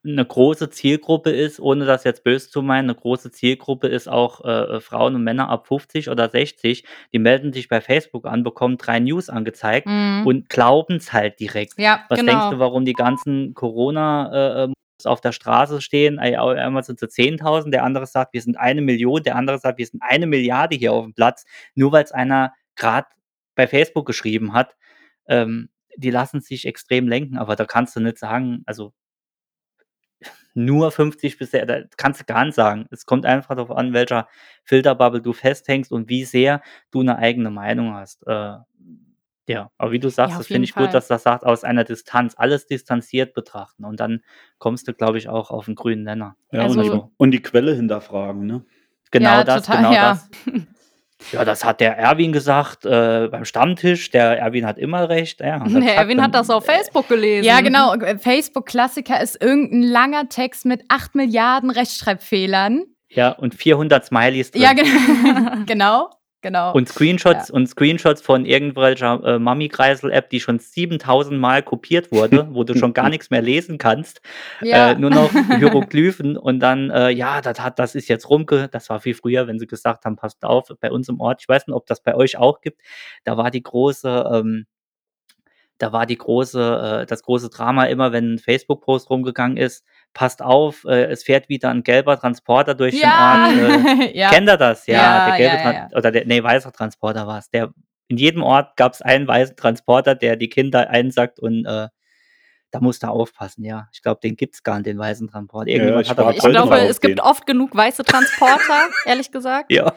eine große Zielgruppe ist, ohne das jetzt böse zu meinen, eine große Zielgruppe ist auch äh, Frauen und Männer ab 50 oder 60, die melden sich bei Facebook an, bekommen drei News angezeigt Mhm. und glauben es halt direkt. ja, Was genau. denkst du, warum die ganzen Corona äh, auf der Straße stehen? Ei- au- Einmal sind sie 10.000, der andere sagt, wir sind eine Million, der andere sagt, wir sind eine Milliarde hier auf dem Platz, nur weil es einer gerade bei Facebook geschrieben hat. Ähm, die lassen sich extrem lenken, aber da kannst du nicht sagen, also nur 50 bisher, da kannst du gar nicht sagen. Es kommt einfach darauf an, welcher Filterbubble du festhängst und wie sehr du eine eigene Meinung hast. Äh, ja, aber wie du sagst, Ja, das finde ich gut, Fall. dass das sagt, aus einer Distanz, alles distanziert betrachten. Und dann kommst du, glaube ich, auch auf einen grünen Nenner. ja Also- und, die, und die Quelle hinterfragen, ne? Genau Ja, das, total, genau ja. das. Ja, das hat der Erwin gesagt äh, beim Stammtisch. Der Erwin hat immer recht. Ja, zack, Erwin dann, hat das auf Facebook gelesen. Ja, genau. Äh, Facebook-Klassiker ist irgendein langer Text mit 8 Milliarden Rechtschreibfehlern. Ja, und 400 Smileys drin. Ja, genau. genau. Und Screenshots und Screenshots von irgendwelcher äh, Mami-Kreisel-App, die schon 7000 Mal kopiert wurde, wo du schon gar nichts mehr lesen kannst. ja. Äh, nur noch Hieroglyphen und dann, äh, ja, das, hat, das ist jetzt Rumke. Das war viel früher, wenn sie gesagt haben, passt auf, bei uns im Ort. Ich weiß nicht, ob das bei euch auch gibt. Da war die große, ähm, da war die große, äh, das große Drama immer, wenn ein Facebook-Post rumgegangen ist, passt auf, äh, es fährt wieder ein gelber Transporter durch ja. den Ort. Äh, ja. Kennt ihr das? Ja, Ja, der gelbe ja, ja, oder der, nee, weißer Transporter war es. Der, in jedem Ort gab es einen weißen Transporter, der die Kinder einsackt und äh, da musst du aufpassen, ja. Ich glaube, den gibt es gar nicht, den weißen Transporter. Irgendjemand ich hat aber Ich glaube, es gibt oft genug weiße Transporter, ehrlich gesagt. Ja,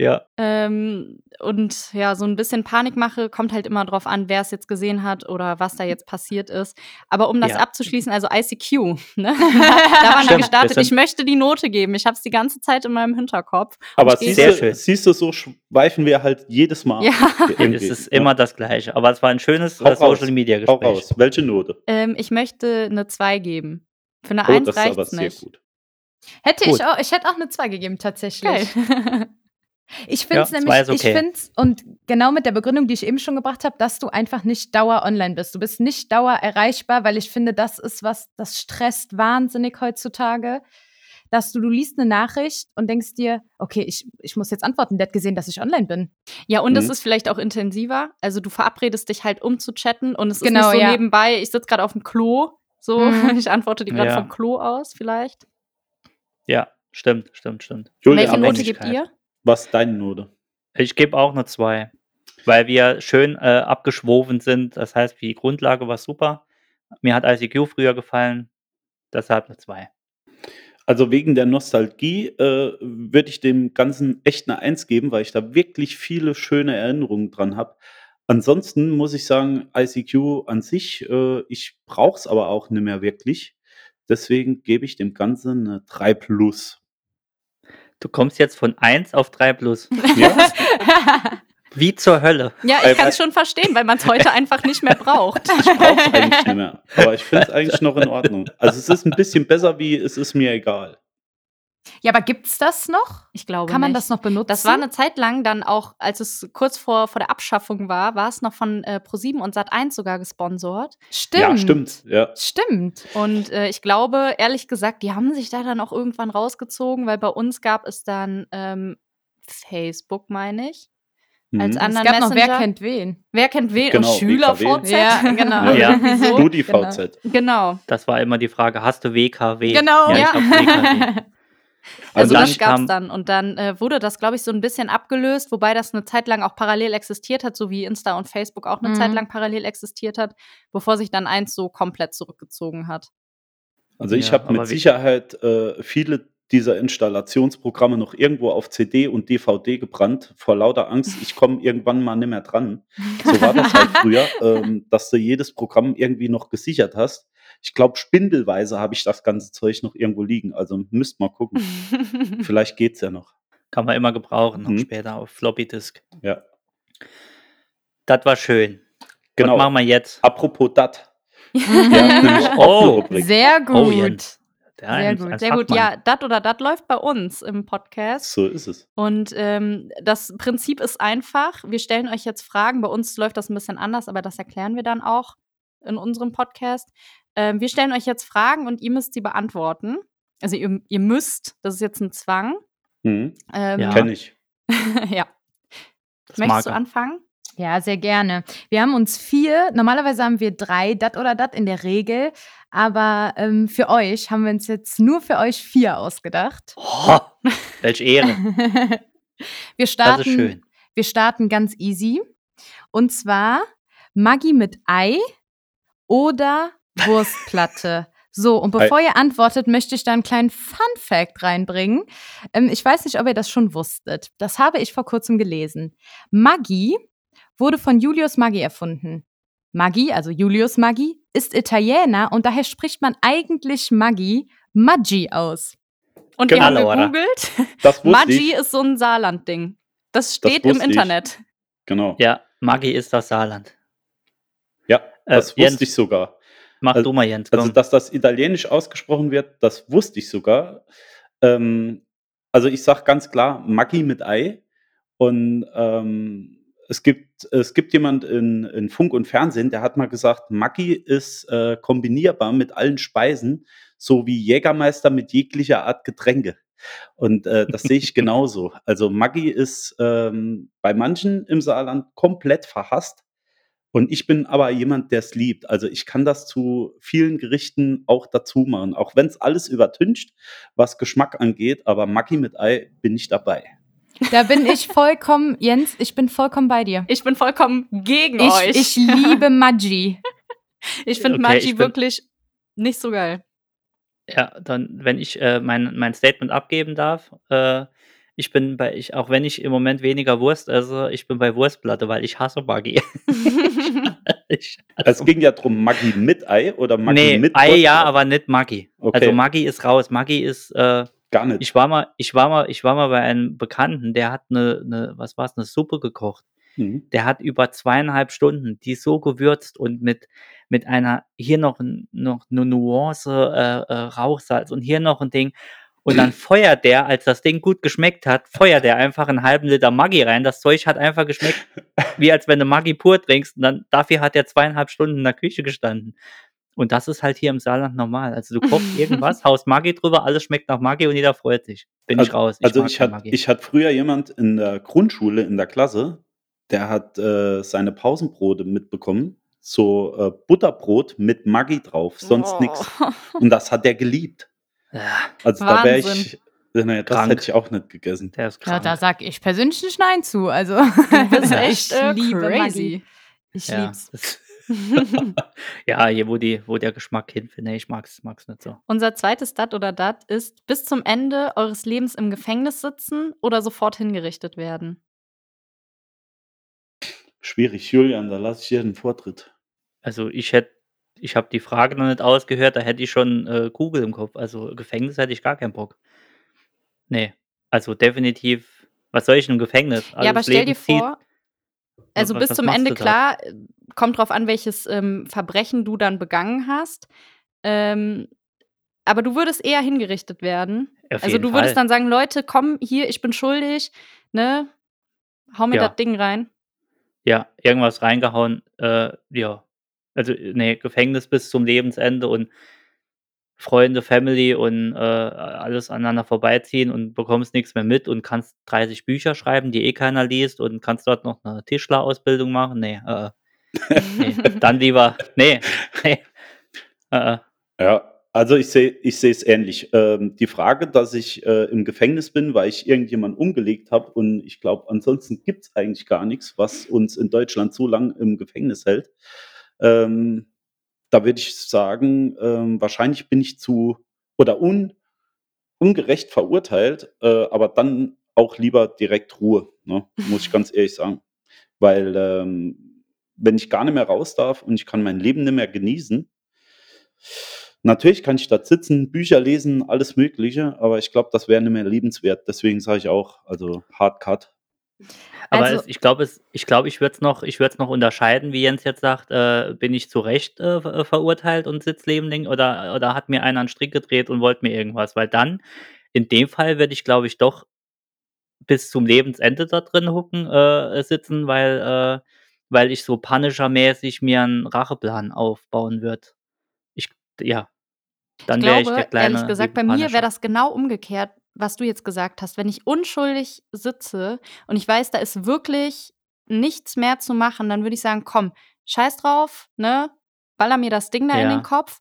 ja. Ähm, und ja, so ein bisschen Panikmache kommt halt immer drauf an, wer es jetzt gesehen hat oder was da jetzt passiert ist. Aber um das Ja. abzuschließen, also ICQ, ne? da waren wir gestartet. Ich möchte die Note geben. Ich habe es die ganze Zeit in meinem Hinterkopf. Aber siehst Sehr du, schön. siehst du, so schweifen wir halt jedes Mal. Ja. Es ist Ja. immer das Gleiche. Aber es war ein schönes Hau äh, raus. Social Media Hau Gespräch. raus. Welche Note? Ähm, ich möchte eine 2 geben. Für eine Oh, 1 das ist aber reicht's sehr nicht. gut. Hätte Gut. ich auch, ich hätte auch eine 2 gegeben, tatsächlich. Ich finde es Ja, nämlich, ist ich okay. finde und genau mit der Begründung, die ich eben schon gebracht habe, dass du einfach nicht dauer online bist. Du bist nicht dauer erreichbar, weil ich finde, das ist was, das stresst wahnsinnig heutzutage. Dass du, du liest eine Nachricht und denkst dir, okay, ich, ich muss jetzt antworten, der hat gesehen, dass ich online bin. Ja, und es Mhm. ist vielleicht auch intensiver. Also du verabredest dich halt, um zu chatten und es Genau, ist nicht so ja. nebenbei, ich sitze gerade auf dem Klo, so, Mhm. ich antworte dir gerade Ja. vom Klo aus vielleicht. Ja, stimmt, stimmt, stimmt. Julia, Welche Note gebt ihr? Was deine Note? Ich gebe auch eine 2, weil wir schön äh, abgeschwoven sind. Das heißt, die Grundlage war super. Mir hat ICQ früher gefallen, deshalb eine 2. Also wegen der Nostalgie äh, würde ich dem Ganzen echt eine Eins geben, weil ich da wirklich viele schöne Erinnerungen dran habe. Ansonsten muss ich sagen, ICQ an sich, äh, ich brauche es aber auch nicht mehr wirklich. Deswegen gebe ich dem Ganzen eine 3 plus. Du kommst jetzt von 1 auf 3 plus. Ja, Wie zur Hölle. Ja, ich kann es schon verstehen, weil man es heute einfach nicht mehr braucht. ich brauche es eigentlich nicht mehr. Aber ich finde es eigentlich noch in Ordnung. Also es ist ein bisschen besser wie es ist mir egal. Ja, aber gibt's das noch? Ich glaube Kann man nicht. das noch benutzen? Das war eine Zeit lang dann auch, als es kurz vor, vor der Abschaffung war, war es noch von äh, ProSieben und Sat1 sogar gesponsert. Stimmt. Ja, stimmt. Ja. Stimmt. Und äh, ich glaube, ehrlich gesagt, die haben sich da dann auch irgendwann rausgezogen, weil bei uns gab es dann ähm, Facebook, meine ich. Als Mhm. an- Es Anderen gab noch Wer Messenger. kennt wen. Wer kennt wen? Genau, und SchülerVZ. Ja, genau. Ja. StudiVZ. Genau. Das war immer die Frage, hast du WKW? Genau. Ja, Ja. Also, Also das gab es dann. Und dann äh, wurde das, glaube ich, so ein bisschen abgelöst, wobei das eine Zeit lang auch parallel existiert hat, so wie Insta und Facebook auch eine Mhm. Zeit lang parallel existiert hat, bevor sich dann eins so komplett zurückgezogen hat. Also ich Ja, habe mit Sicherheit äh, viele dieser Installationsprogramme noch irgendwo auf CD und DVD gebrannt, vor lauter Angst, ich komme irgendwann mal nicht mehr dran. So war das halt früher, ähm, dass du jedes Programm irgendwie noch gesichert hast. Ich glaube, spindelweise habe ich das ganze Zeug noch irgendwo liegen. Also müsst mal gucken. Vielleicht geht's ja noch. Kann man immer gebrauchen, noch Mhm. später auf Floppy Disk. Ja. Das war schön. Genau. Was machen wir jetzt? Apropos dat. Auch Oh. eine Rubrik. Sehr gut. Oh, Jens. Der Sehr ein- gut, ein Sehr gut, ja, dat oder dat läuft bei uns im Podcast. So ist es. Und ähm, das Prinzip ist einfach. Wir stellen euch jetzt Fragen. Bei uns läuft das ein bisschen anders, aber das erklären wir dann auch in unserem Podcast. Ähm, wir stellen euch jetzt Fragen und ihr müsst sie beantworten. Also ihr, ihr müsst, das ist jetzt ein Zwang. Mhm. Ähm, Ja. Kenn ich. ja. Das Möchtest du anfangen? Ja, sehr gerne. Wir haben uns vier, normalerweise haben wir drei, dat oder dat in der Regel, aber ähm, für euch haben wir uns jetzt nur für euch vier ausgedacht. Oh, welche Ehre. wir Das starten, ist schön. wir starten ganz easy. Und zwar Maggi mit Ei oder Wurstplatte. So, und bevor ihr antwortet, möchte ich da einen kleinen Fun-Fact reinbringen. Ähm, ich weiß nicht, ob ihr das schon wusstet. Das habe ich vor kurzem gelesen. Maggi wurde von Julius Maggi erfunden. Maggi, also Julius Maggi, ist Italiener und daher spricht man eigentlich Maggi Maggi aus. Und Genau, ihr habt oder? gegoogelt. Das Maggi ich. ist so ein Saarland-Ding. Das steht im wusste ich. Internet. Genau. Ja, Maggi ist das Saarland. Ja, Äh, das wusste Jens. ich sogar. Mach Also- du mal, Jens. Komm. Also, dass das italienisch ausgesprochen wird, das wusste ich sogar. Ähm, also, ich sage ganz klar Maggi mit Ei. Und ähm, es, gibt, es gibt jemand in, in Funk und Fernsehen, der hat mal gesagt, Maggi ist äh, kombinierbar mit allen Speisen, so wie Jägermeister mit jeglicher Art Getränke. Und äh, das sehe ich genauso. Also Maggi ist ähm, bei manchen im Saarland komplett verhasst. Und ich bin aber jemand, der es liebt. Also ich kann das zu vielen Gerichten auch dazu machen, auch wenn es alles übertüncht, was Geschmack angeht. Aber Maggi mit Ei bin ich dabei. Da bin ich vollkommen, Jens, ich bin vollkommen bei dir. Ich bin vollkommen gegen Ich, euch. ich liebe Maggi. Ich finde Okay, Maggi ich bin- wirklich nicht so geil. Ja, dann, wenn ich äh, mein, mein Statement abgeben darf, äh, ich bin bei, ich, auch wenn ich im Moment weniger Wurst esse, ich bin bei Wurstplatte, weil ich hasse Maggi. ich Es ging ja darum, Maggi mit Ei oder Maggi nee, mit Ei ja, Wurstplatte? aber nicht Maggi. Okay. Also Maggi ist raus. Maggi ist, äh, Gar nicht. ich war mal, ich war mal, ich war mal bei einem Bekannten, der hat eine, eine was war's, eine Suppe gekocht. Mhm. Der hat über zweieinhalb Stunden die so gewürzt und mit, mit einer, hier noch, noch eine Nuance äh, äh, Rauchsalz und hier noch ein Ding. Und dann feuert der, als das Ding gut geschmeckt hat, feuert der einfach einen halben Liter Maggi rein. Das Zeug hat einfach geschmeckt, wie als wenn du Maggi pur trinkst. Und dann, dafür hat er zweieinhalb Stunden in der Küche gestanden. Und das ist halt hier im Saarland normal. Also du kochst irgendwas, haust Maggi drüber, alles schmeckt nach Maggi und jeder freut sich. Bin ich Also, raus. also mag ich hatte ich hatte früher jemand in der Grundschule in der Klasse, der hat äh, seine Pausenbrote mitbekommen. So äh, Butterbrot mit Maggi drauf, sonst Oh. nichts. Und das hat er geliebt. Ja, Also da wäre Wahnsinn. ich, naja, das Krank. hätte ich auch nicht gegessen. der ist Ja, krank. da sag ich persönlich nicht Nein zu. Also, bist ich echt äh, liebe Maggi. crazy. Ich ja, lieb's. ja, hier, wo, die, wo der Geschmack hinfindet. Nee, ich mag's, mag's nicht so. Unser zweites Dat oder Dat ist bis zum Ende eures Lebens im Gefängnis sitzen oder sofort hingerichtet werden. Schwierig, Julian, da lasse ich dir den Vortritt. Also ich hätte, ich habe die Frage noch nicht ausgehört, da hätte ich schon äh, Kugel im Kopf. Also Gefängnis hätte ich gar keinen Bock. Nee, also definitiv, was soll ich in einem Gefängnis? ja, aber stell dir Leben zieht. Also was- bis was zum Ende klar, äh, kommt drauf an, welches ähm, Verbrechen du dann begangen hast. Ähm, aber du würdest eher hingerichtet werden. Auf Also du würdest Fall. dann sagen, Leute, komm hier, ich bin schuldig, ne? Hau mir Ja. das Ding rein. Ja, irgendwas reingehauen, äh, ja. Also, nee, Gefängnis bis zum Lebensende und Freunde, Family und äh, alles aneinander vorbeiziehen und bekommst nichts mehr mit und kannst 30 Bücher schreiben, die eh keiner liest und kannst dort noch eine Tischlerausbildung machen. Nee, äh, nee. dann lieber, nee, nee. Äh, äh. Ja, also ich sehe ich sehe es ähnlich. Ähm, die Frage, dass ich äh, im Gefängnis bin, weil ich irgendjemanden umgelegt habe und ich glaube, ansonsten gibt es eigentlich gar nichts, was uns in Deutschland so lange im Gefängnis hält. Ähm, da würde ich sagen, ähm, wahrscheinlich bin ich zu oder un, ungerecht verurteilt, äh, aber dann auch lieber direkt Ruhe, ne? muss ich ganz ehrlich sagen. Weil ähm, wenn ich gar nicht mehr raus darf und ich kann mein Leben nicht mehr genießen, Natürlich kann ich dort sitzen, Bücher lesen, alles Mögliche, aber ich glaube, das wäre nicht mehr lebenswert. Deswegen sage ich auch, also Hard Cut. Aber Also- es, ich glaube, es, ich glaube, ich würde es noch, ich noch unterscheiden, wie Jens jetzt sagt, äh, bin ich zu Recht äh, ver- verurteilt und sitze lebending oder, oder hat mir einer einen Strick gedreht und wollte mir irgendwas? Weil dann, in dem Fall, würde ich, glaube ich, doch bis zum Lebensende da drin hucken, äh, sitzen, weil, äh, weil ich so Punisher-mäßig mir einen Racheplan aufbauen würde. Ich, ja. Dann Ich wäre ich glaube, der kleine. ehrlich gesagt, liebe bei mir Punisher. wäre das genau umgekehrt, was du jetzt gesagt hast. Wenn ich unschuldig sitze und ich weiß, da ist wirklich nichts mehr zu machen, dann würde ich sagen, komm, scheiß drauf, ne? Baller mir das Ding da in Ja. den Kopf.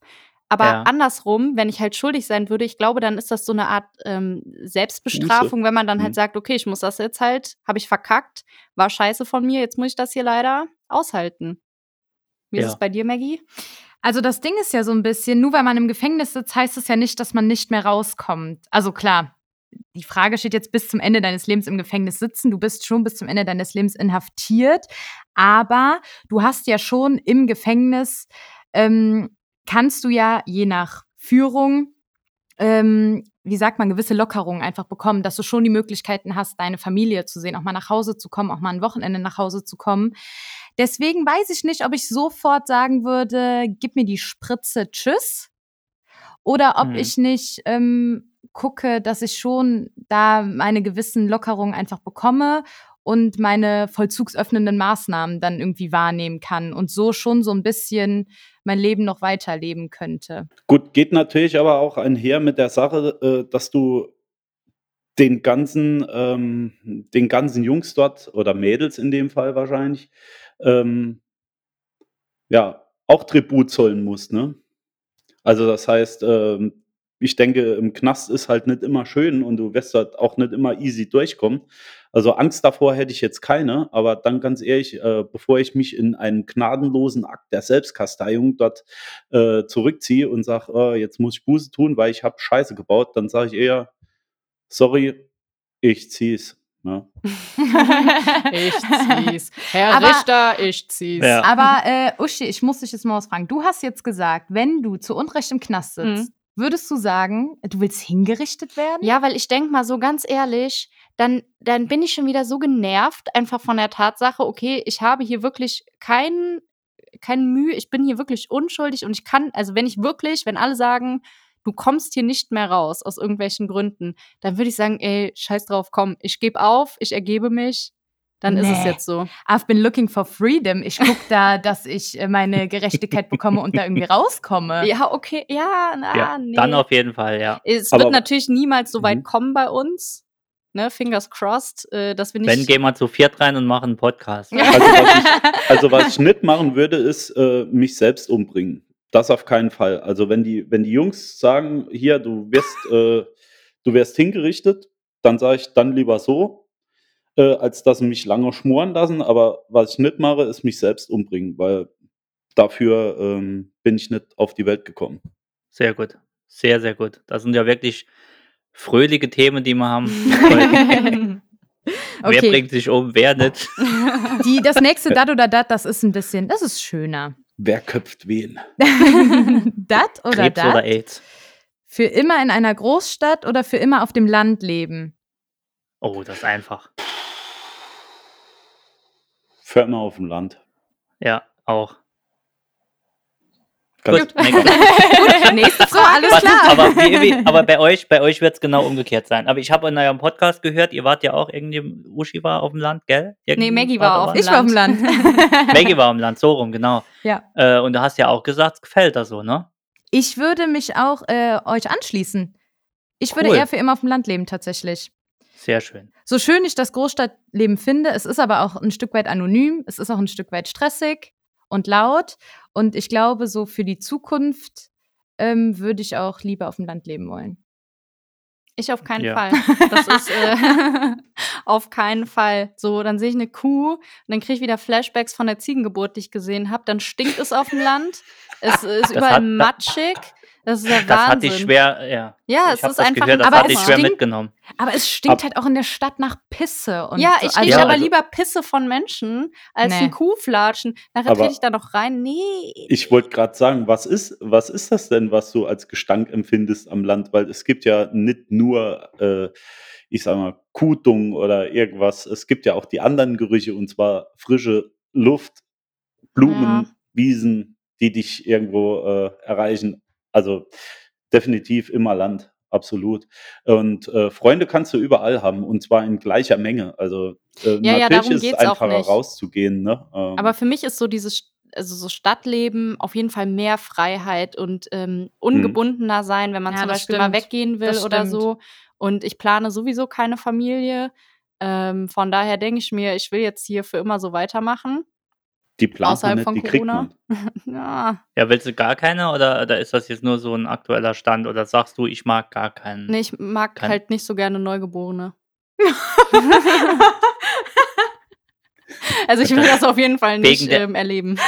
Aber Ja. andersrum, wenn ich halt schuldig sein würde, ich glaube, dann ist das so eine Art ähm, Selbstbestrafung, wenn man dann halt Mhm. sagt, okay, ich muss das jetzt halt, habe ich verkackt, war scheiße von mir, jetzt muss ich das hier leider aushalten. Wie ist Ja. es bei dir, Maggie? Also das Ding ist ja so ein bisschen, nur weil man im Gefängnis sitzt, heißt es ja nicht, dass man nicht mehr rauskommt. Also klar, die Frage steht jetzt bis zum Ende deines Lebens im Gefängnis sitzen. Du bist schon bis zum Ende deines Lebens inhaftiert, aber du hast ja schon im Gefängnis, ähm, kannst du ja je nach Führung, ähm, wie sagt man, gewisse Lockerungen einfach bekommen, dass du schon die Möglichkeiten hast, deine Familie zu sehen, auch mal nach Hause zu kommen, auch mal ein Wochenende nach Hause zu kommen. Deswegen weiß ich nicht, ob ich sofort sagen würde, gib mir die Spritze, tschüss. Oder ob Mhm. ich nicht ähm, gucke, dass ich schon da meine gewissen Lockerungen einfach bekomme und meine vollzugsöffnenden Maßnahmen dann irgendwie wahrnehmen kann und so schon so ein bisschen mein Leben noch weiterleben könnte. Gut, geht natürlich aber auch einher mit der Sache, äh, dass du den ganzen, ähm, den ganzen Jungs dort oder Mädels in dem Fall wahrscheinlich, ähm, ja, auch Tribut zollen musst, ne? Also das heißt, ähm, ich denke, im Knast ist halt nicht immer schön und du wirst dort auch nicht immer easy durchkommen. Also Angst davor hätte ich jetzt keine, aber dann ganz ehrlich, äh, bevor ich mich in einen gnadenlosen Akt der Selbstkasteiung dort äh, zurückziehe und sage, äh, jetzt muss ich Buße tun, weil ich habe Scheiße gebaut, dann sage ich eher, sorry, ich zieh's. Ne? Ich zieh's. Herr Aber- Richter, ich zieh's. Ja. Aber äh, Uschi, ich muss dich jetzt mal was fragen. Du hast jetzt gesagt, wenn du zu Unrecht im Knast sitzt, würdest du sagen, du willst hingerichtet werden? Ja, weil ich denke mal so ganz ehrlich, dann, dann bin ich schon wieder so genervt, einfach von der Tatsache, okay, ich habe hier wirklich kein, kein Mühe, ich bin hier wirklich unschuldig und ich kann, also wenn ich wirklich, wenn alle sagen, du kommst hier nicht mehr raus aus irgendwelchen Gründen, dann würde ich sagen, ey, scheiß drauf, komm, ich gebe auf, ich ergebe mich, dann ist es Nee. jetzt so. I've been looking for freedom. Ich gucke da, dass ich äh, meine Gerechtigkeit bekomme und da irgendwie rauskomme. Ja, okay, ja, na, ja, nee. dann auf jeden Fall, ja. es Aber- wird natürlich niemals so weit Mhm. kommen bei uns. Ne, fingers crossed, äh, dass wir nicht. Wenn, gehen wir zu viert rein und machen einen Podcast. Also was, ich, also was ich nicht machen würde, ist äh, mich selbst umbringen. Das auf keinen Fall. Also wenn die, wenn die Jungs sagen, hier, du wirst, äh, du wirst hingerichtet, dann sage ich dann lieber so, äh, als dass sie mich lange schmoren lassen. Aber was ich nicht mache, ist mich selbst umbringen, weil dafür ähm, bin ich nicht auf die Welt gekommen. Sehr gut. Sehr, sehr gut. Das sind ja wirklich fröhliche Themen, die wir haben. Wer Okay. bringt sich um, wer nicht? Die, das nächste Dat oder Dat, das ist ein bisschen, das ist schöner. Wer köpft wen? Dat oder Krebs oder Dat? AIDS? Für immer in einer Großstadt oder für immer auf dem Land leben? Oh, das ist einfach. Für immer auf dem Land. Ja, auch. Gut, mega. Nächste Frage, alles klar. aber, wie, wie, aber bei euch, bei euch wird es genau umgekehrt sein. Aber ich habe in eurem Podcast gehört, ihr wart ja auch irgendwie, Uschi war auf dem Land, gell? Irgendwie Nee, Maggie war auf da dem ich war auf dem Land. Maggie war auf dem Land, so rum, genau. Ja. Äh, und du hast ja auch gesagt, es gefällt da so, ne? Ich würde mich auch äh, euch anschließen. Ich würde Cool. eher für immer auf dem Land leben, tatsächlich. Sehr schön. So schön ich das Großstadtleben finde, es ist aber auch ein Stück weit anonym, es ist auch ein Stück weit stressig und laut. Und ich glaube, so für die Zukunft ähm, würde ich auch lieber auf dem Land leben wollen. Ich auf keinen Ja. Fall. Das ist äh, auf keinen Fall. So, dann sehe ich eine Kuh und dann kriege ich wieder Flashbacks von der Ziegengeburt, die ich gesehen habe. Dann stinkt es auf dem Land. Es ist überall hat- matschig. Das ist der Das hatte Wahnsinn. ich schwer, ja. Ja, ich es ist das einfach gehört, das Aber hatte ich es schwer stinkt- mitgenommen. Aber es stinkt Ab- halt auch in der Stadt nach Pisse. Und ja, so, ich also- rieche Ja, aber also- lieber Pisse von Menschen als Nee. ein Kuhflatschen. Nachher trete ich da noch rein. Nee. Ich wollte gerade sagen, was ist, was ist das denn, was du als Gestank empfindest am Land? Weil es gibt ja nicht nur, äh, ich sag mal, Kuhdung oder irgendwas. Es gibt ja auch die anderen Gerüche und zwar frische Luft, Blumen, Ja. Wiesen, die dich irgendwo äh, erreichen. Also definitiv immer Land, absolut. Und äh, Freunde kannst du überall haben und zwar in gleicher Menge. Also äh, Ja, ja, natürlich darum ist es einfacher rauszugehen. Ne? Ähm, Aber für mich ist so dieses also so Stadtleben auf jeden Fall mehr Freiheit und ähm, ungebundener sein, wenn man Ja, zum Beispiel mal stimmt. weggehen will Das oder stimmt. so. Und ich plane sowieso keine Familie. Ähm, von daher denke ich mir, ich will jetzt hier für immer so weitermachen. Die plant man außerhalb nicht, von die kriegt Corona. man. Ja, Ja, willst du gar keine oder, oder ist das jetzt nur so ein aktueller Stand oder sagst du, ich mag gar keinen? nee, ich mag Kein- halt nicht so gerne Neugeborene. Also ich will das auf jeden Fall nicht ähm, erleben.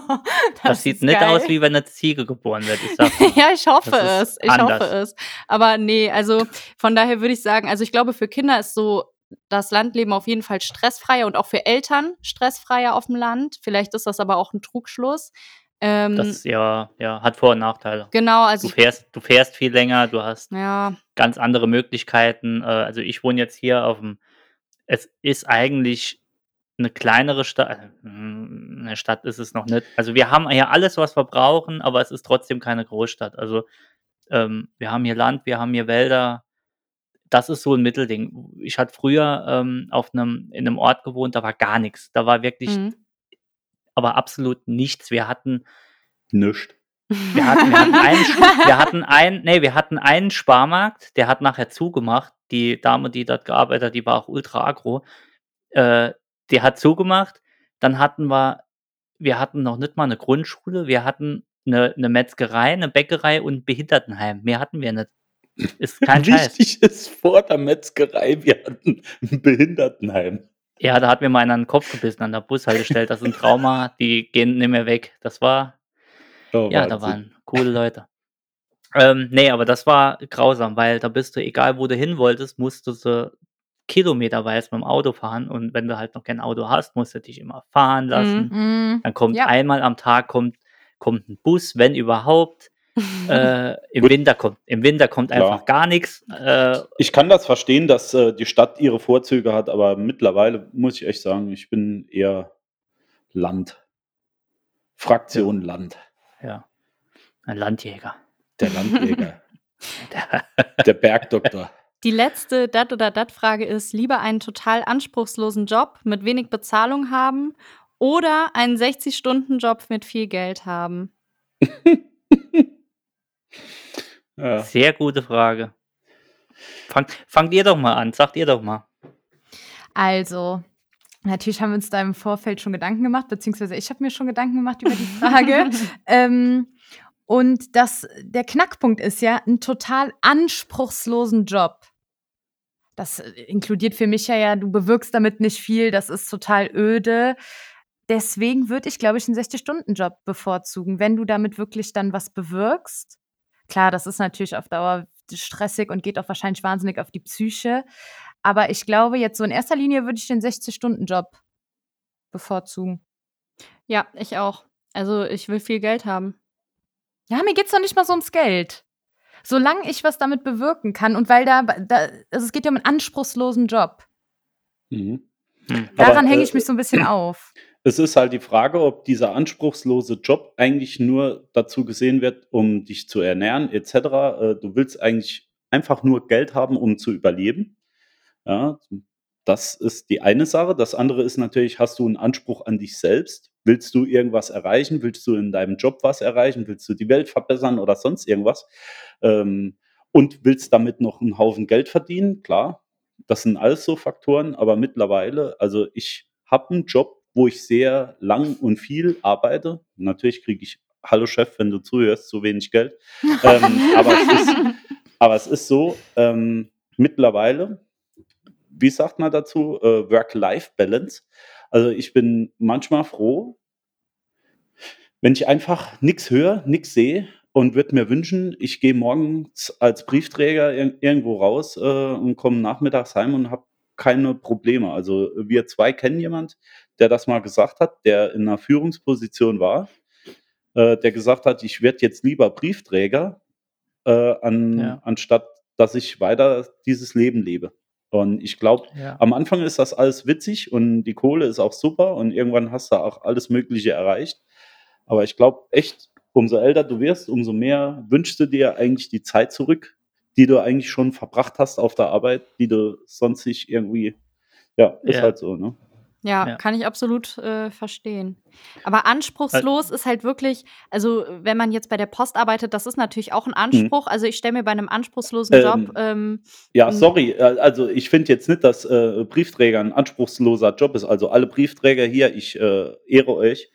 das, sieht ist nicht geil. aus, wie wenn eine Ziege geboren wird. Ich ja, ich hoffe Das es. ist Ich anders. hoffe es. Aber nee, also von daher würde ich sagen, also ich glaube, für Kinder ist so das Landleben auf jeden Fall stressfreier und auch für Eltern stressfreier auf dem Land. Vielleicht ist das aber auch ein Trugschluss. Ähm, das ja, ja, hat Vor- und Nachteile. genau, Du also ich, fährst, du fährst viel länger, du hast ja, ganz andere Möglichkeiten. Äh, also ich wohne jetzt hier auf dem, es ist eigentlich eine kleinere Stadt, äh, mm, eine Stadt ist es noch nicht. Also wir haben hier alles, was wir brauchen, aber es ist trotzdem keine Großstadt. Also ähm, wir haben hier Land, wir haben hier Wälder. Das ist so ein Mittelding. Ich hatte früher ähm, auf einem, in einem Ort gewohnt, da war gar nichts. Da war wirklich, mhm. aber absolut nichts. Wir hatten Nischt. wir hatten, wir hatten einen, wir hatten einen, nee, wir hatten einen Sparmarkt, der hat nachher zugemacht. Die Dame, die dort gearbeitet hat, die war auch ultra agro. Äh, die hat zugemacht. Dann hatten wir, wir hatten noch nicht mal eine Grundschule, wir hatten eine, eine Metzgerei, eine Bäckerei und ein Behindertenheim. Mehr hatten wir nicht. Ist kein Scheiß. Wichtig ist vor der Metzgerei, wir hatten ein Behindertenheim. Ja, da hat mir mal einer den Kopf gebissen an der Bushaltestelle. Das ist ein Trauma, die gehen nicht mehr weg. Das war, Oh, Ja, da waren coole Leute. Ähm, nee, aber das war grausam, weil da bist du, egal wo du hin wolltest, musstest du kilometerweise mit dem Auto fahren und wenn du halt noch kein Auto hast, musst du dich immer fahren lassen. Mm, Dann kommt Ja. einmal am Tag kommt, kommt ein Bus, wenn überhaupt. Äh, Im Gut. Winter kommt, im Winter kommt Klar. einfach gar nichts. Äh, Ich kann das verstehen, dass äh, die Stadt ihre Vorzüge hat, aber mittlerweile muss ich echt sagen, ich bin eher Land. Fraktion Land. ja, ein Landjäger. Der Landjäger. Der Bergdoktor. Die letzte Dat- oder Dat-Frage ist: Lieber einen total anspruchslosen Job mit wenig Bezahlung haben oder einen 60-Stunden-Job mit viel Geld haben? Ja. Sehr gute Frage. Fangt, fangt ihr doch mal an, sagt ihr doch mal. Also, natürlich haben wir uns da im Vorfeld schon Gedanken gemacht, beziehungsweise ich habe mir schon Gedanken gemacht über die Frage. ähm, und das, der Knackpunkt ist ja, einen total anspruchslosen Job. Das äh, inkludiert für mich ja, ja, du bewirkst damit nicht viel, das ist total öde. Deswegen würde ich, glaube ich, einen 60-Stunden-Job bevorzugen, wenn du damit wirklich dann was bewirkst. Klar, das ist natürlich auf Dauer stressig und geht auch wahrscheinlich wahnsinnig auf die Psyche. Aber ich glaube, jetzt so in erster Linie würde ich den 60-Stunden-Job bevorzugen. Ja, ich auch. Also, ich will viel Geld haben. Ja, mir geht's doch nicht mal so ums Geld. Solange ich was damit bewirken kann und weil da, da also es geht ja um einen anspruchslosen Job. Mhm. Hm. Daran hänge äh, ich mich so ein bisschen auf. Es ist halt die Frage, ob dieser anspruchslose Job eigentlich nur dazu gesehen wird, um dich zu ernähren etc. Äh, Du willst eigentlich einfach nur Geld haben, um zu überleben. Ja, das ist die eine Sache. Das andere ist natürlich, hast du einen Anspruch an dich selbst? Willst du irgendwas erreichen? Willst du in deinem Job was erreichen? Willst du die Welt verbessern oder sonst irgendwas? Ähm, und willst damit noch einen Haufen Geld verdienen? Klar, das sind alles so Faktoren, aber mittlerweile, also ich habe einen Job, wo ich sehr lang und viel arbeite. Natürlich kriege ich, hallo Chef, wenn du zuhörst, zu wenig Geld. ähm, aber, es ist, aber es ist so, ähm, mittlerweile, wie sagt man dazu, äh, Work-Life-Balance. Also ich bin manchmal froh, wenn ich einfach nichts höre, nichts sehe und würde mir wünschen, ich gehe morgens als Briefträger ir irgendwo raus äh, und komme nachmittags heim und habe keine Probleme. Also wir zwei kennen jemand, der das mal gesagt hat, der in einer Führungsposition war, äh, der gesagt hat, ich werde jetzt lieber Briefträger, äh, an, Ja. anstatt dass ich weiter dieses Leben lebe. Und ich glaube, Ja. am Anfang ist das alles witzig und die Kohle ist auch super und irgendwann hast du auch alles Mögliche erreicht. Aber ich glaube echt, umso älter du wirst, umso mehr wünschst du dir eigentlich die Zeit zurück, die du eigentlich schon verbracht hast auf der Arbeit, die du sonst nicht irgendwie, ja, ist Ja. halt so, ne? Ja, Ja. kann ich absolut äh, verstehen. Aber anspruchslos ist halt wirklich, also wenn man jetzt bei der Post arbeitet, das ist natürlich auch ein Anspruch. Also ich stelle mir bei einem anspruchslosen Ähm, Job, ähm, Ja, Mhm. sorry, äh, also ich finde jetzt nicht, dass äh, Briefträger ein anspruchsloser Job ist. Also alle Briefträger hier, ich äh, ehre euch.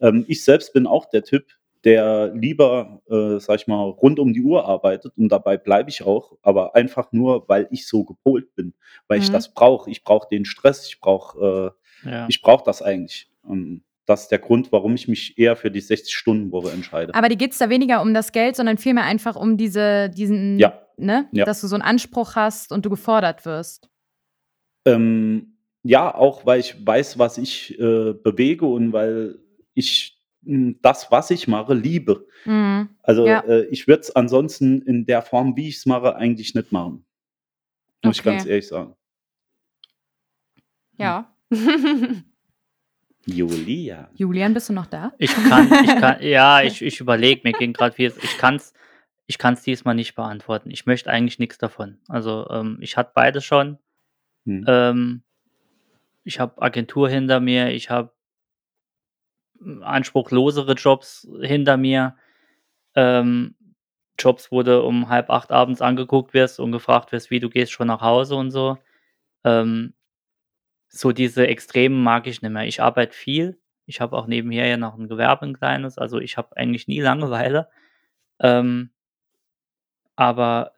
Ähm, ich selbst bin auch der Typ, der lieber, äh, sag ich mal, rund um die Uhr arbeitet und dabei bleibe ich auch, aber einfach nur, weil ich so gepolt bin, weil ich Mhm. das brauche. Ich brauche den Stress, ich brauche äh, Ja. ich brauche das eigentlich. Ähm, das ist der Grund, warum ich mich eher für die 60-Stunden-Woche entscheide. Aber dir geht es da weniger um das Geld, sondern vielmehr einfach um diese, diesen, Ja. ne, Ja. dass du so einen Anspruch hast und du gefordert wirst. Ähm, ja, auch weil ich weiß, was ich äh, bewege und weil ich das, was ich mache, liebe. Mhm. Also Ja. äh, ich würde es ansonsten in der Form, wie ich es mache, eigentlich nicht machen. Muss ich Okay. ganz ehrlich sagen. ja. Julia. Julian, bist du noch da? Ich kann, ich kann, ja, ich, ich überlege, mir ging gerade viel. Ich kann es ich kann's diesmal nicht beantworten. Ich möchte eigentlich nichts davon. Also, ähm, ich hatte beides schon. Hm. Ähm, ich habe Agentur hinter mir, ich habe anspruchlosere Jobs hinter mir. Ähm, Jobs, wo du um halb acht abends angeguckt wirst und gefragt wirst, wie du gehst schon nach Hause und so. Ähm, so diese Extremen mag ich nicht mehr. Ich arbeite viel. Ich habe auch nebenher ja noch ein Gewerbe, ein kleines. Also ich habe eigentlich nie Langeweile. Ähm, aber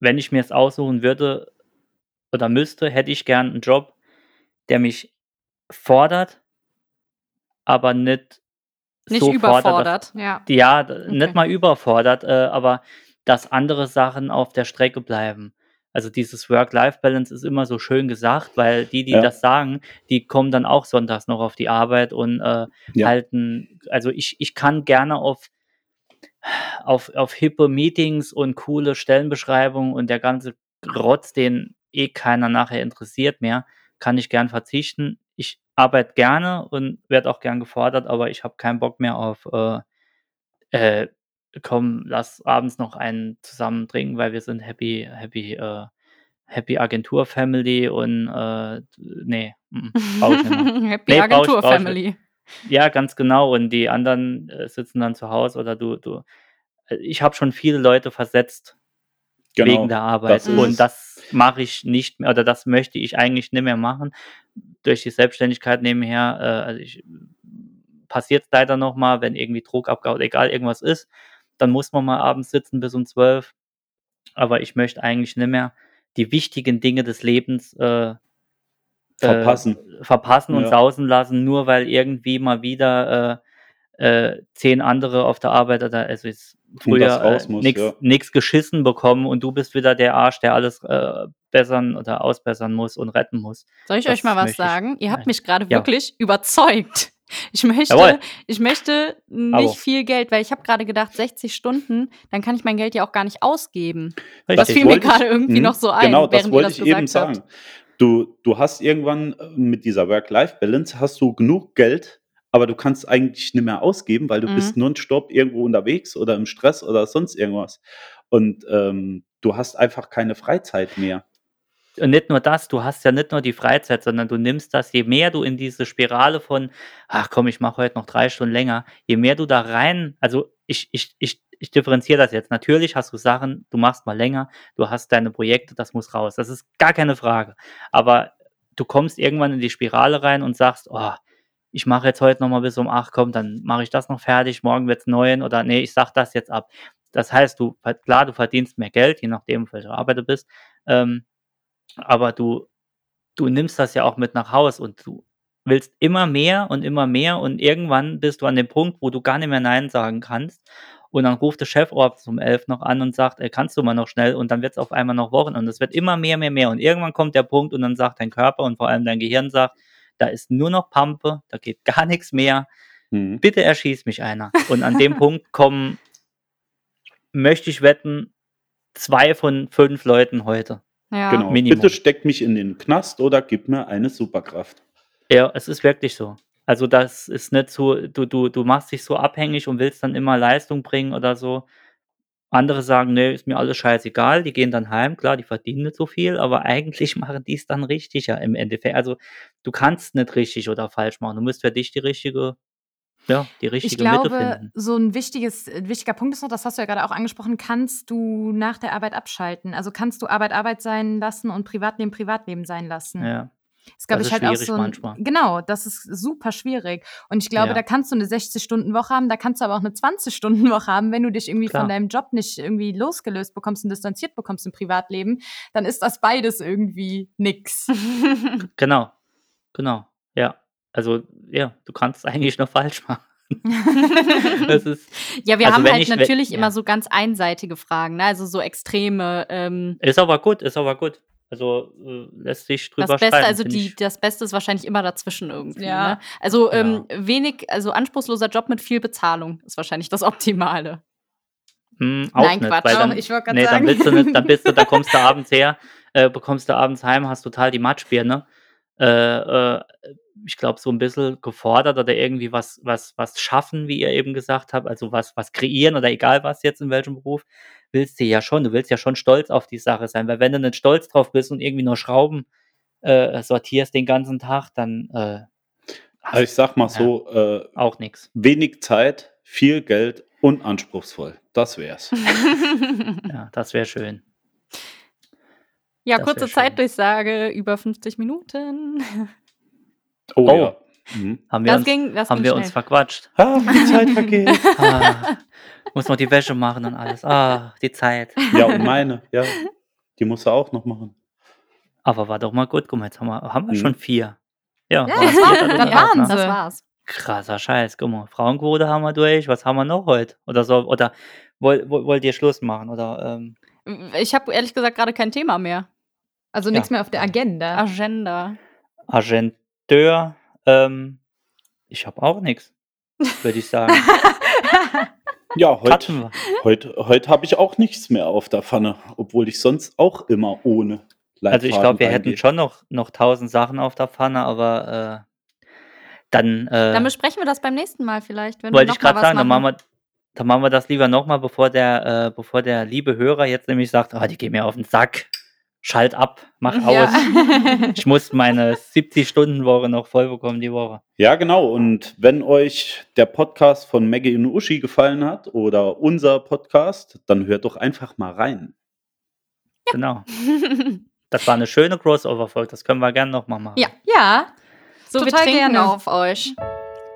wenn ich mir es aussuchen würde oder müsste, hätte ich gern einen Job, der mich fordert, aber nicht, Nicht so fordert, dass, überfordert. Ja. ja, Okay. nicht mal überfordert, äh, aber dass andere Sachen auf der Strecke bleiben. Also dieses Work-Life-Balance ist immer so schön gesagt, weil die, die Ja. das sagen, die kommen dann auch sonntags noch auf die Arbeit und äh, Ja. halten, also ich, ich kann gerne auf, auf, auf hippe Meetings und coole Stellenbeschreibungen und der ganze Rotz, den eh keiner nachher interessiert mehr, kann ich gern verzichten. Arbeite gerne und werde auch gern gefordert, aber ich habe keinen Bock mehr auf äh, äh, komm, lass abends noch einen zusammen trinken, weil wir sind happy, happy, äh, happy Agentur Family und äh, nee, mm, brauch ich nicht mehr. Happy Nee, Agentur brauch ich Family. Ja, ganz genau. Und die anderen äh, sitzen dann zu Hause oder du, du. äh, Ich habe schon viele Leute versetzt Genau. wegen der Arbeit. und es. das mache ich nicht mehr oder das möchte ich eigentlich nicht mehr machen. Durch die Selbstständigkeit nebenher, äh, also ich passiert leider noch mal, wenn irgendwie Druckabgabe egal irgendwas ist, dann muss man mal abends sitzen bis um 12. Aber ich möchte eigentlich nicht mehr die wichtigen Dinge des Lebens äh, Verpassen. äh, verpassen und Ja. sausen lassen, nur weil irgendwie mal wieder äh, äh, zehn andere auf der Arbeit oder also ist früher das äh, nix, ja. geschissen bekommen und du bist wieder der Arsch, der alles äh, bessern oder ausbessern muss und retten muss. Soll ich Das euch mal was möchte ich- sagen? Ihr habt mich gerade Ja. wirklich überzeugt. Ich möchte, Jawohl. ich möchte nicht Aber. viel Geld, weil ich habe gerade gedacht, 60 Stunden, dann kann ich mein Geld ja auch gar nicht ausgeben. Das Richtig. fiel mir wollte ich- gerade irgendwie Mhm, noch so ein, Genau, das wollte das ich eben habt. sagen. Du, du hast irgendwann äh, mit dieser Work-Life-Balance hast du genug Geld, aber du kannst eigentlich nicht mehr ausgeben, weil du Mhm. bist nonstop irgendwo unterwegs oder im Stress oder sonst irgendwas. Und ähm, du hast einfach keine Freizeit mehr. Und nicht nur das, du hast ja nicht nur die Freizeit, sondern du nimmst das, je mehr du in diese Spirale von, ach komm, ich mache heute noch drei Stunden länger, je mehr du da rein, also ich, ich, ich, ich differenziere das jetzt. Natürlich hast du Sachen, du machst mal länger, du hast deine Projekte, das muss raus. Das ist gar keine Frage. Aber du kommst irgendwann in die Spirale rein und sagst, oh, ich mache jetzt heute noch mal bis um acht, komm, dann mache ich das noch fertig, morgen wird's neun oder nee, ich sag das jetzt ab. Das heißt, du, klar, du verdienst mehr Geld, je nachdem, auf welcher Arbeit du bist. Ähm, aber du, du nimmst das ja auch mit nach Haus und du willst immer mehr und immer mehr und irgendwann bist du an dem Punkt, wo du gar nicht mehr Nein sagen kannst. Und dann ruft der Chef abends um elf noch an und sagt, ey, kannst du mal noch schnell? Und dann wird es auf einmal noch Wochen und es wird immer mehr, mehr, mehr. Und irgendwann kommt der Punkt und dann sagt dein Körper und vor allem dein Gehirn sagt, da ist nur noch Pampe, da geht gar nichts mehr. Mhm. Bitte erschieß mich einer. Und an dem Punkt kommen, möchte ich wetten, zwei von fünf Leuten heute. Ja. Genau. Minimum. Bitte steck mich in den Knast oder gib mir eine Superkraft. Ja, es ist wirklich so. Also das ist nicht so, du, du, du machst dich so abhängig und willst dann immer Leistung bringen oder so. Andere sagen, nee, ist mir alles scheißegal, die gehen dann heim, klar, die verdienen nicht so viel, aber eigentlich machen die es dann richtig ja im Endeffekt. Also du kannst nicht richtig oder falsch machen. Du musst für dich die richtige, ja, die richtige Ich glaube, Mitte finden. so ein wichtiges, ein wichtiger Punkt ist noch, das hast du ja gerade auch angesprochen, kannst du nach der Arbeit abschalten. Also kannst du Arbeit Arbeit sein lassen und Privatleben Privatleben sein lassen. Ja. Das glaube Das ich ist halt auch so. Ein, manchmal. Genau, das ist super schwierig. Und ich glaube, Ja. da kannst du eine 60-Stunden-Woche haben, da kannst du aber auch eine 20-Stunden-Woche haben, wenn du dich irgendwie Klar. von deinem Job nicht irgendwie losgelöst bekommst und distanziert bekommst im Privatleben, dann ist das beides irgendwie nix. Genau, genau, ja. Also, ja, du kannst es eigentlich nur falsch machen. ist, ja, wir Also haben wenn halt ich- wenn- natürlich ja. immer so ganz einseitige Fragen, ne? also so extreme. Ähm, ist aber gut, ist aber gut. Also äh, lässt sich drüber das Beste, streiten, also die, das Beste ist wahrscheinlich immer dazwischen irgendwie. Ja. Ne? Also ähm, wenig, also anspruchsloser Job mit viel Bezahlung ist wahrscheinlich das Optimale. Hm, auch Nein, nicht, Quatsch. dann, ich wollte gerade nee, dann sagen. bist du nicht, dann bist du, da kommst du abends her, äh, bekommst du abends heim, hast total die Matschbirne. Äh, äh, ich glaube, so ein bisschen gefordert oder irgendwie was, was, was schaffen, wie ihr eben gesagt habt, also was, was kreieren oder egal was jetzt in welchem Beruf, willst du ja schon. Du willst ja schon stolz auf die Sache sein, weil wenn du nicht stolz drauf bist und irgendwie nur Schrauben äh, sortierst den ganzen Tag, dann äh, Also ich sag mal so, äh, auch nichts. wenig Zeit, viel Geld und anspruchsvoll. Das wär's. Ja, das wäre schön. Ja, Das kurze. Zeitdurchsage, über 50 Minuten. Oh, Oh. ja. Mhm. Haben wir, Das uns, ging, das haben ging wir schnell. uns verquatscht. Ah, die Zeit vergeht. Ah, muss noch die Wäsche machen und alles. Ah, die Zeit. ja, und meine, ja. Die musst du auch noch machen. Aber war doch mal gut. Guck mal, jetzt haben wir, haben wir Mhm. schon vier. Ja, Ja, das war- das war's. ne? Das war's. Krasser Scheiß. Guck mal, Frauenquote haben wir durch. Was haben wir noch heute? Oder so? Oder woll, woll, wollt ihr Schluss machen? Oder ähm, Ich habe ehrlich gesagt gerade kein Thema mehr. Also Ja. nichts mehr auf der Agenda. Agenda. Agenteur? Ähm, ich habe auch nichts, würde ich sagen. Ja, heute, heute, heute habe ich auch nichts mehr auf der Pfanne, obwohl ich sonst auch immer ohne Also ich Leitfaden glaube, wir hätten schon noch, noch tausend Sachen auf der Pfanne, aber äh, dann, äh, Dann besprechen wir das beim nächsten Mal vielleicht. Wenn wir wollte noch ich mal gerade was sagen, dann machen wir, Dann machen wir das lieber nochmal, bevor der, äh, bevor der liebe Hörer jetzt nämlich sagt, ah, die gehen mir auf den Sack. Schalt ab, mach aus. Ich muss meine 70-Stunden-Woche noch voll bekommen die Woche. Ja, genau. Und wenn euch der Podcast von Maggie und Uschi gefallen hat oder unser Podcast, dann hört doch einfach mal rein. Genau. Das war eine schöne Crossover-Folge. Das können wir gerne nochmal machen. Ja. Ja, So, wir Total trinken gerne. auf euch.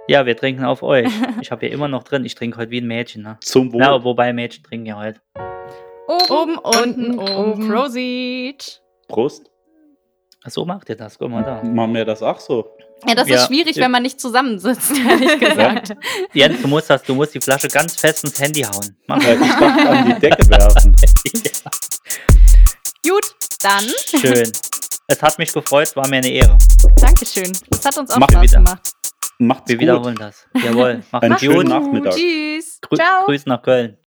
Ja, wir trinken auf euch. Ich habe hier immer noch drin. Ich trinke heute wie ein Mädchen. Ne? Zum Wohl. Ja, wobei Mädchen trinken ja heute. Oben, unten, oben. Prosit. Prost. Ach, so macht ihr das. Guck mal da. Machen wir das auch so. Ja, das Ja. ist schwierig, Ja. wenn man nicht zusammensitzt, ehrlich gesagt. Jens, du musst das, du musst die Flasche ganz fest ins Handy hauen. Mach Äh, ich dachte an die Decke werfen. Gut, dann. Schön. Es hat mich gefreut, war mir eine Ehre. Dankeschön. Das hat uns auch Mach Spaß wieder. gemacht. Macht's Wir gut. wiederholen das. Jawohl. Macht's Einen gut. schönen Nachmittag. Tschüss. Grü Ciao. Grüß nach Köln.